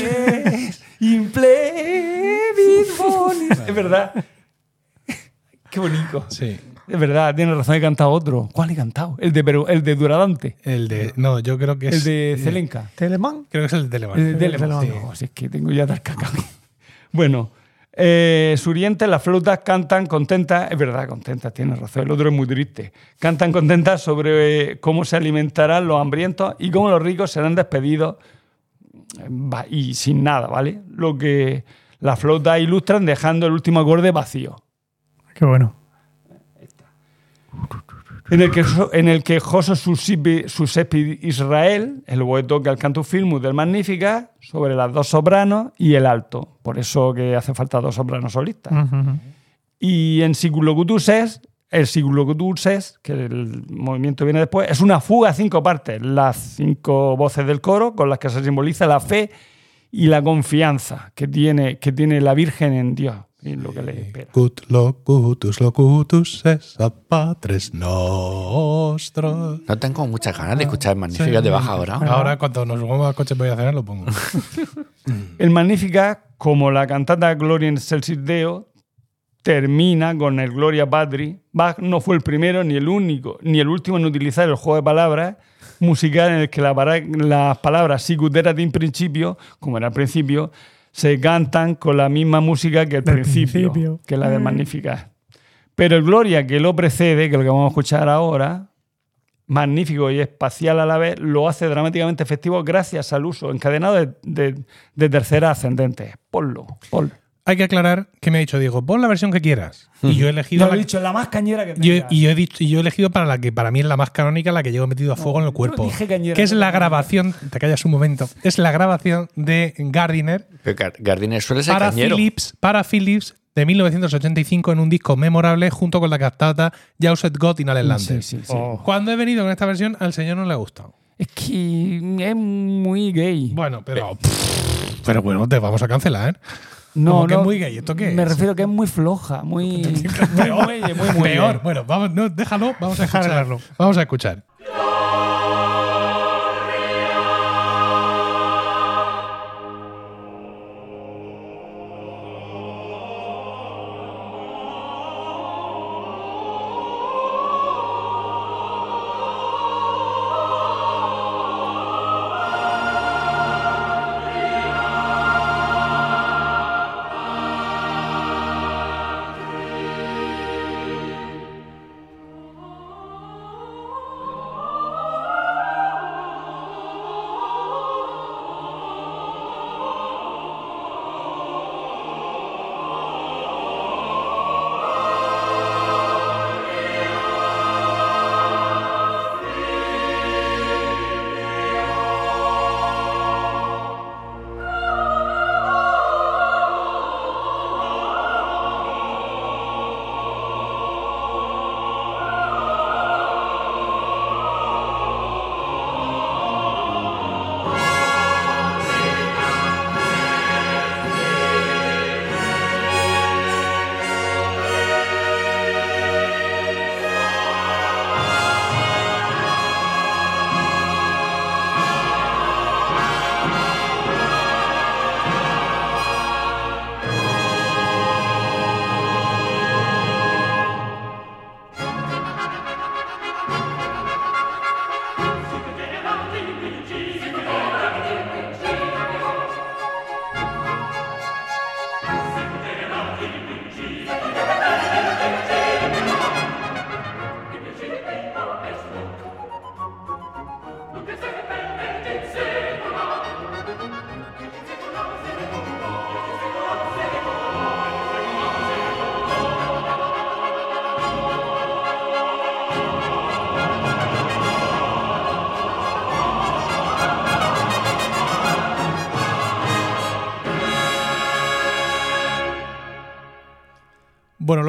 Surientes, implevit bonis. Es verdad. Qué bonito. Sí. Es verdad, tiene razón, he cantado otro. ¿Cuál he cantado? El de, Peru- el de Duradante. El de. No, yo creo que es. El de Celenca. Telemán. Creo que es el de Telemann. El de el de Telemann. Telemann. No, si es que tengo ya tal caca. Bueno, eh, Surientes, las flautas cantan contentas. Es verdad, contentas, tienes razón. El otro es muy triste. Cantan contentas sobre eh, cómo se alimentarán los hambrientos y cómo los ricos serán despedidos eh, y sin nada, ¿vale? Lo que las flautas ilustran dejando el último acorde vacío. Qué bueno. En el que, en el que Susipi, Susepi Israel, el boeto que al canto filmus del Magnífica, sobre las dos sopranos y el alto. Por eso que hace falta dos sopranos solistas. Ujú, ujú. Y en Siculocutuses, el Siculocutuses, que el movimiento viene después, es una fuga a cinco partes. Las cinco voces del coro con las que se simboliza la fe y la confianza que tiene, que tiene la Virgen en Dios y lo que le espera. Cut locutus locutus es a patres nostros. No tengo muchas ganas de escuchar Magníficas de baja ahora. Ahora, cuando nos subamos al coche voy a cenar, lo pongo. El Magnífica, como la cantata Gloria in Excelsis Deo, termina con el Gloria Patri. Bach no fue el primero, ni el único, ni el último en utilizar el juego de palabras musical en el que la las palabras sicut in principio, como era al principio, se cantan con la misma música que el Del principio, principio. que la del Magnífica. Pero el Gloria, que lo precede, que es lo que vamos a escuchar ahora, magnífico y espacial a la vez, lo hace dramáticamente efectivo gracias al uso encadenado de, de, de terceras ascendentes. Ponlo, ponlo. Hay que aclarar que me ha dicho Diego, pon la versión que quieras. Y yo he elegido. Lo he la- dicho, la más cañera que yo- y yo he dicho, y yo he elegido para la que para mí es la más canónica, la que llevo metido a fuego en el yo cuerpo. dije cañera, que es no la grabación, te callas un momento, es la grabación de Gardiner Pero Gar- Gardiner suele ser para cañero. Philips, para Philips de 1985 en un disco memorable junto con la cantata Jauset God in Allen Sí, sí, sí. Oh. Cuando he venido con esta versión, al señor no le ha gustado. Es que es muy gay. Bueno, pero. Pero bueno, te vamos a cancelar. ¿eh? No, Como que no. es muy gay, ¿esto qué Me es? refiero que es muy floja, muy. Peor, muy, muy, muy, Peor. Bueno, vamos, no, déjalo, vamos a Deja escuchar. verlo. Vamos a escuchar.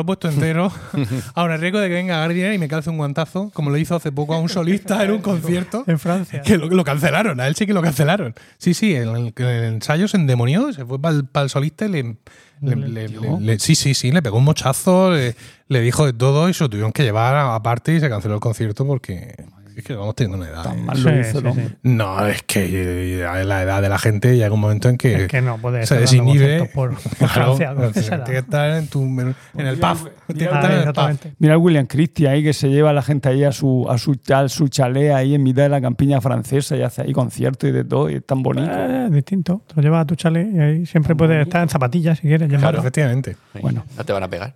Puesto entero. Ahora, el riesgo de que venga Gardiner y me calce un guantazo, como lo hizo hace poco a un solista en un concierto. En Francia. Que lo, lo cancelaron, a él sí que lo cancelaron. Sí, sí, en el, en el ensayo se endemonió, se fue para el, solista y le, le- le- le- le- Sí, sí, sí, le pegó un mochazo, le, dijo de todo y se lo tuvieron que llevar aparte y se canceló el concierto porque es que vamos teniendo una edad. Tan ¿eh? mal lo Sí, hizo sí, el hombre. sí. No, es que eh, a la edad de la gente llega un momento en que, Es que no puede se estar dando desinhibe. conciertos por, por Claro, Francia. esa tiene que estar en, tu, en el Mira, pub. mira, Tiene que estar en el pub. exactamente. Mira el William Christie ahí que se lleva a la gente ahí a su, a su, a su chalet ahí en mitad de la campiña francesa y hace ahí conciertos y de todo y es tan bonito. Eh, distinto. Te lo llevas a tu chalet y ahí siempre puedes estar en zapatillas si quieres. Claro, llevarlo. efectivamente. Bueno. No te van a pegar.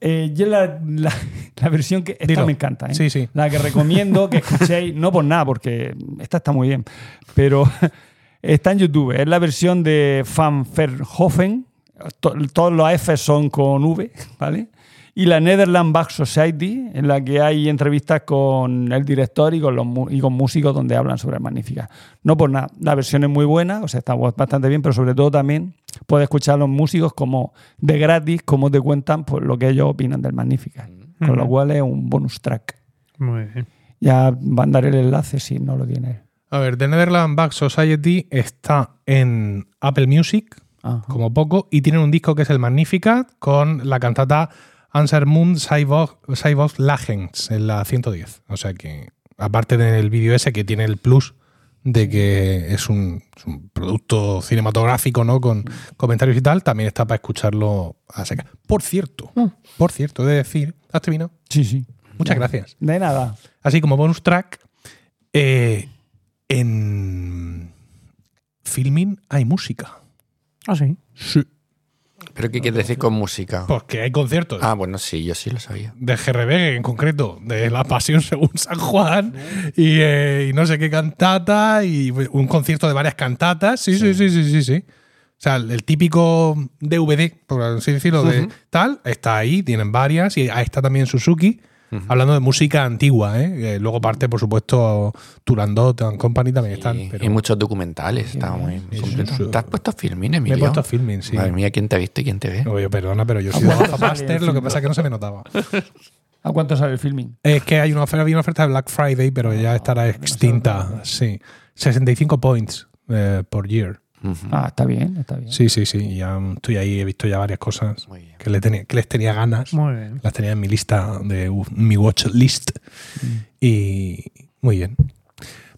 Eh, yo la, la- la versión que esta Dilo. me encanta, ¿eh? Sí, sí. La que recomiendo que escuchéis, no por nada, porque esta está muy bien, pero está en YouTube. Es la versión de Van Verhoeven. To- todos los F son con V, ¿vale? Y la Netherland Back Society, en la que hay entrevistas con el director y con, los, y con músicos donde hablan sobre Magnífica. No por nada, la versión es muy buena, o sea, está bastante bien, pero sobre todo también puedes escuchar a los músicos como de gratis, cómo te cuentan pues, lo que ellos opinan del Magnífica. Con lo cual es un bonus track. Muy bien. Ya mandaré el enlace si no lo tienes. A ver, The Netherland Back Society está en Apple Music, Ajá. como poco, y tienen un disco que es el Magnificat con la cantata Answer Moon Cyborg Lagens en la 110. O sea que, aparte del vídeo ese que tiene el plus de que es un, es un producto cinematográfico, ¿no? Con comentarios y tal, también está para escucharlo a seca. Por cierto, por cierto, he de decir, ¿has terminado? Sí, sí. Muchas gracias. De nada. Así como bonus track, eh, en Filmin hay música. Ah, sí. Sí. ¿Pero qué quiere decir con música? Porque hay conciertos. Ah, bueno, sí, yo sí lo sabía. de GRB en concreto, de La Pasión según San Juan, y, eh, y no sé qué cantata, y un concierto de varias cantatas. Sí, sí, sí, sí, sí, sí. O sea, el, el típico DVD, por así decirlo, de tal, está ahí, tienen varias, y ahí está también Suzuki, hablando de música antigua. ¿eh? Eh, luego parte, por supuesto, Turandot and Company también están. Y, pero y muchos documentales, está muy sí, completo. sí. ¿Te has puesto filming, me he Emilio? puesto filming, sí. Madre mía, ¿quién te ha visto y quién te ve? Oye, perdona, pero yo soy de Baja Master, lo que pasa es que no se me notaba. ¿A cuánto sale el filming? Es que hay una oferta, había una oferta de Black Friday, pero ya estará extinta. Sí. 65 points eh, por year. Ah, está bien, está bien. Sí, sí, sí. Ya estoy ahí, he visto ya varias cosas Muy bien. que, le tenía, que les tenía ganas. Muy bien. Las tenía en mi lista, de mi watch list. Y muy bien.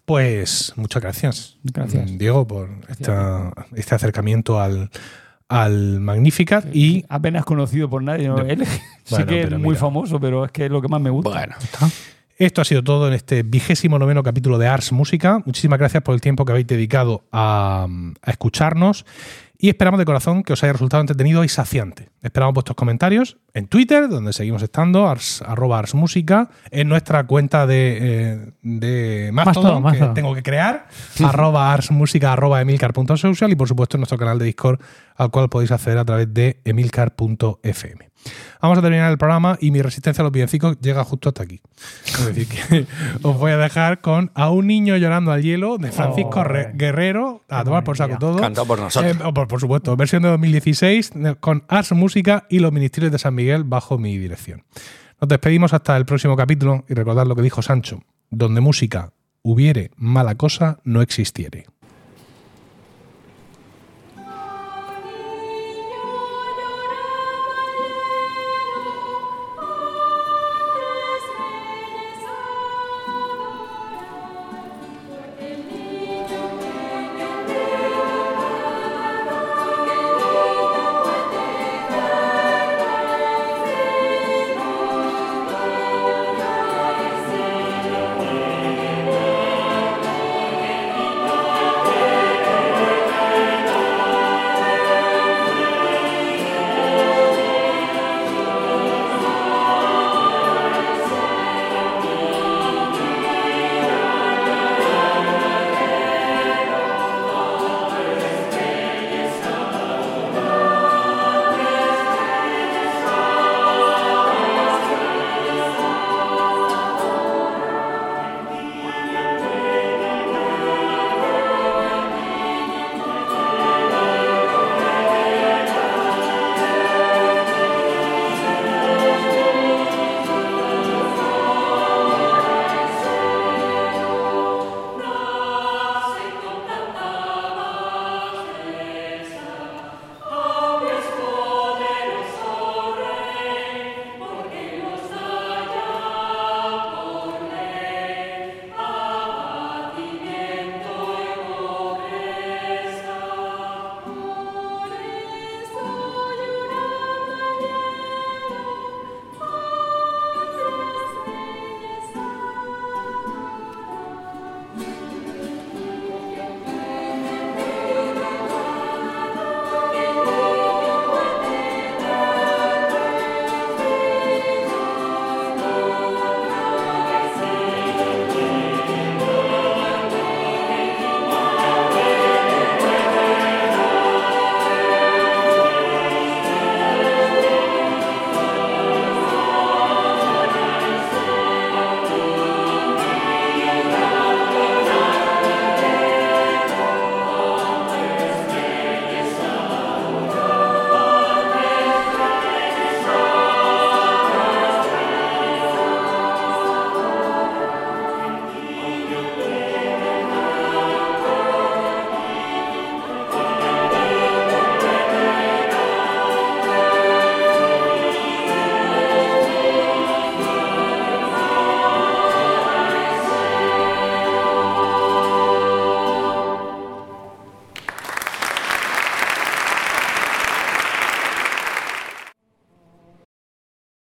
Pues muchas gracias. Gracias. mm, Diego, por esta- este acercamiento al, al Magnificat. Y Apenas conocido por nadie. ¿no? No. Él Bueno, que es muy mira. famoso, pero es que es lo que más me gusta. Bueno, Esto ha sido todo en este vigésimo noveno capítulo de Ars Música. Muchísimas gracias por el tiempo que habéis dedicado a, a escucharnos y esperamos de corazón que os haya resultado entretenido y saciante. Esperamos vuestros comentarios en Twitter, donde seguimos estando, ars, arroba Ars Música, en nuestra cuenta de, eh, de Mastodon, Mastodon, que Mastodon. tengo que crear, arroba Ars Música, arroba emilcar.social y por supuesto en nuestro canal de Discord, al cual podéis acceder a través de emilcar.fm. Vamos a terminar el programa y mi resistencia a los villancicos llega justo hasta aquí. Es decir, que os voy a dejar con A un niño llorando al hielo de Francisco Oh, Re- Guerrero, a tomar por saco todo. cantado por nosotros. Eh, oh, por, por supuesto, versión de 2016 eh, con Ars Música y los Ministerios de San Miguel bajo mi dirección. Nos despedimos hasta el próximo capítulo y recordad lo que dijo Sancho, donde música hubiere, mala cosa no existiere.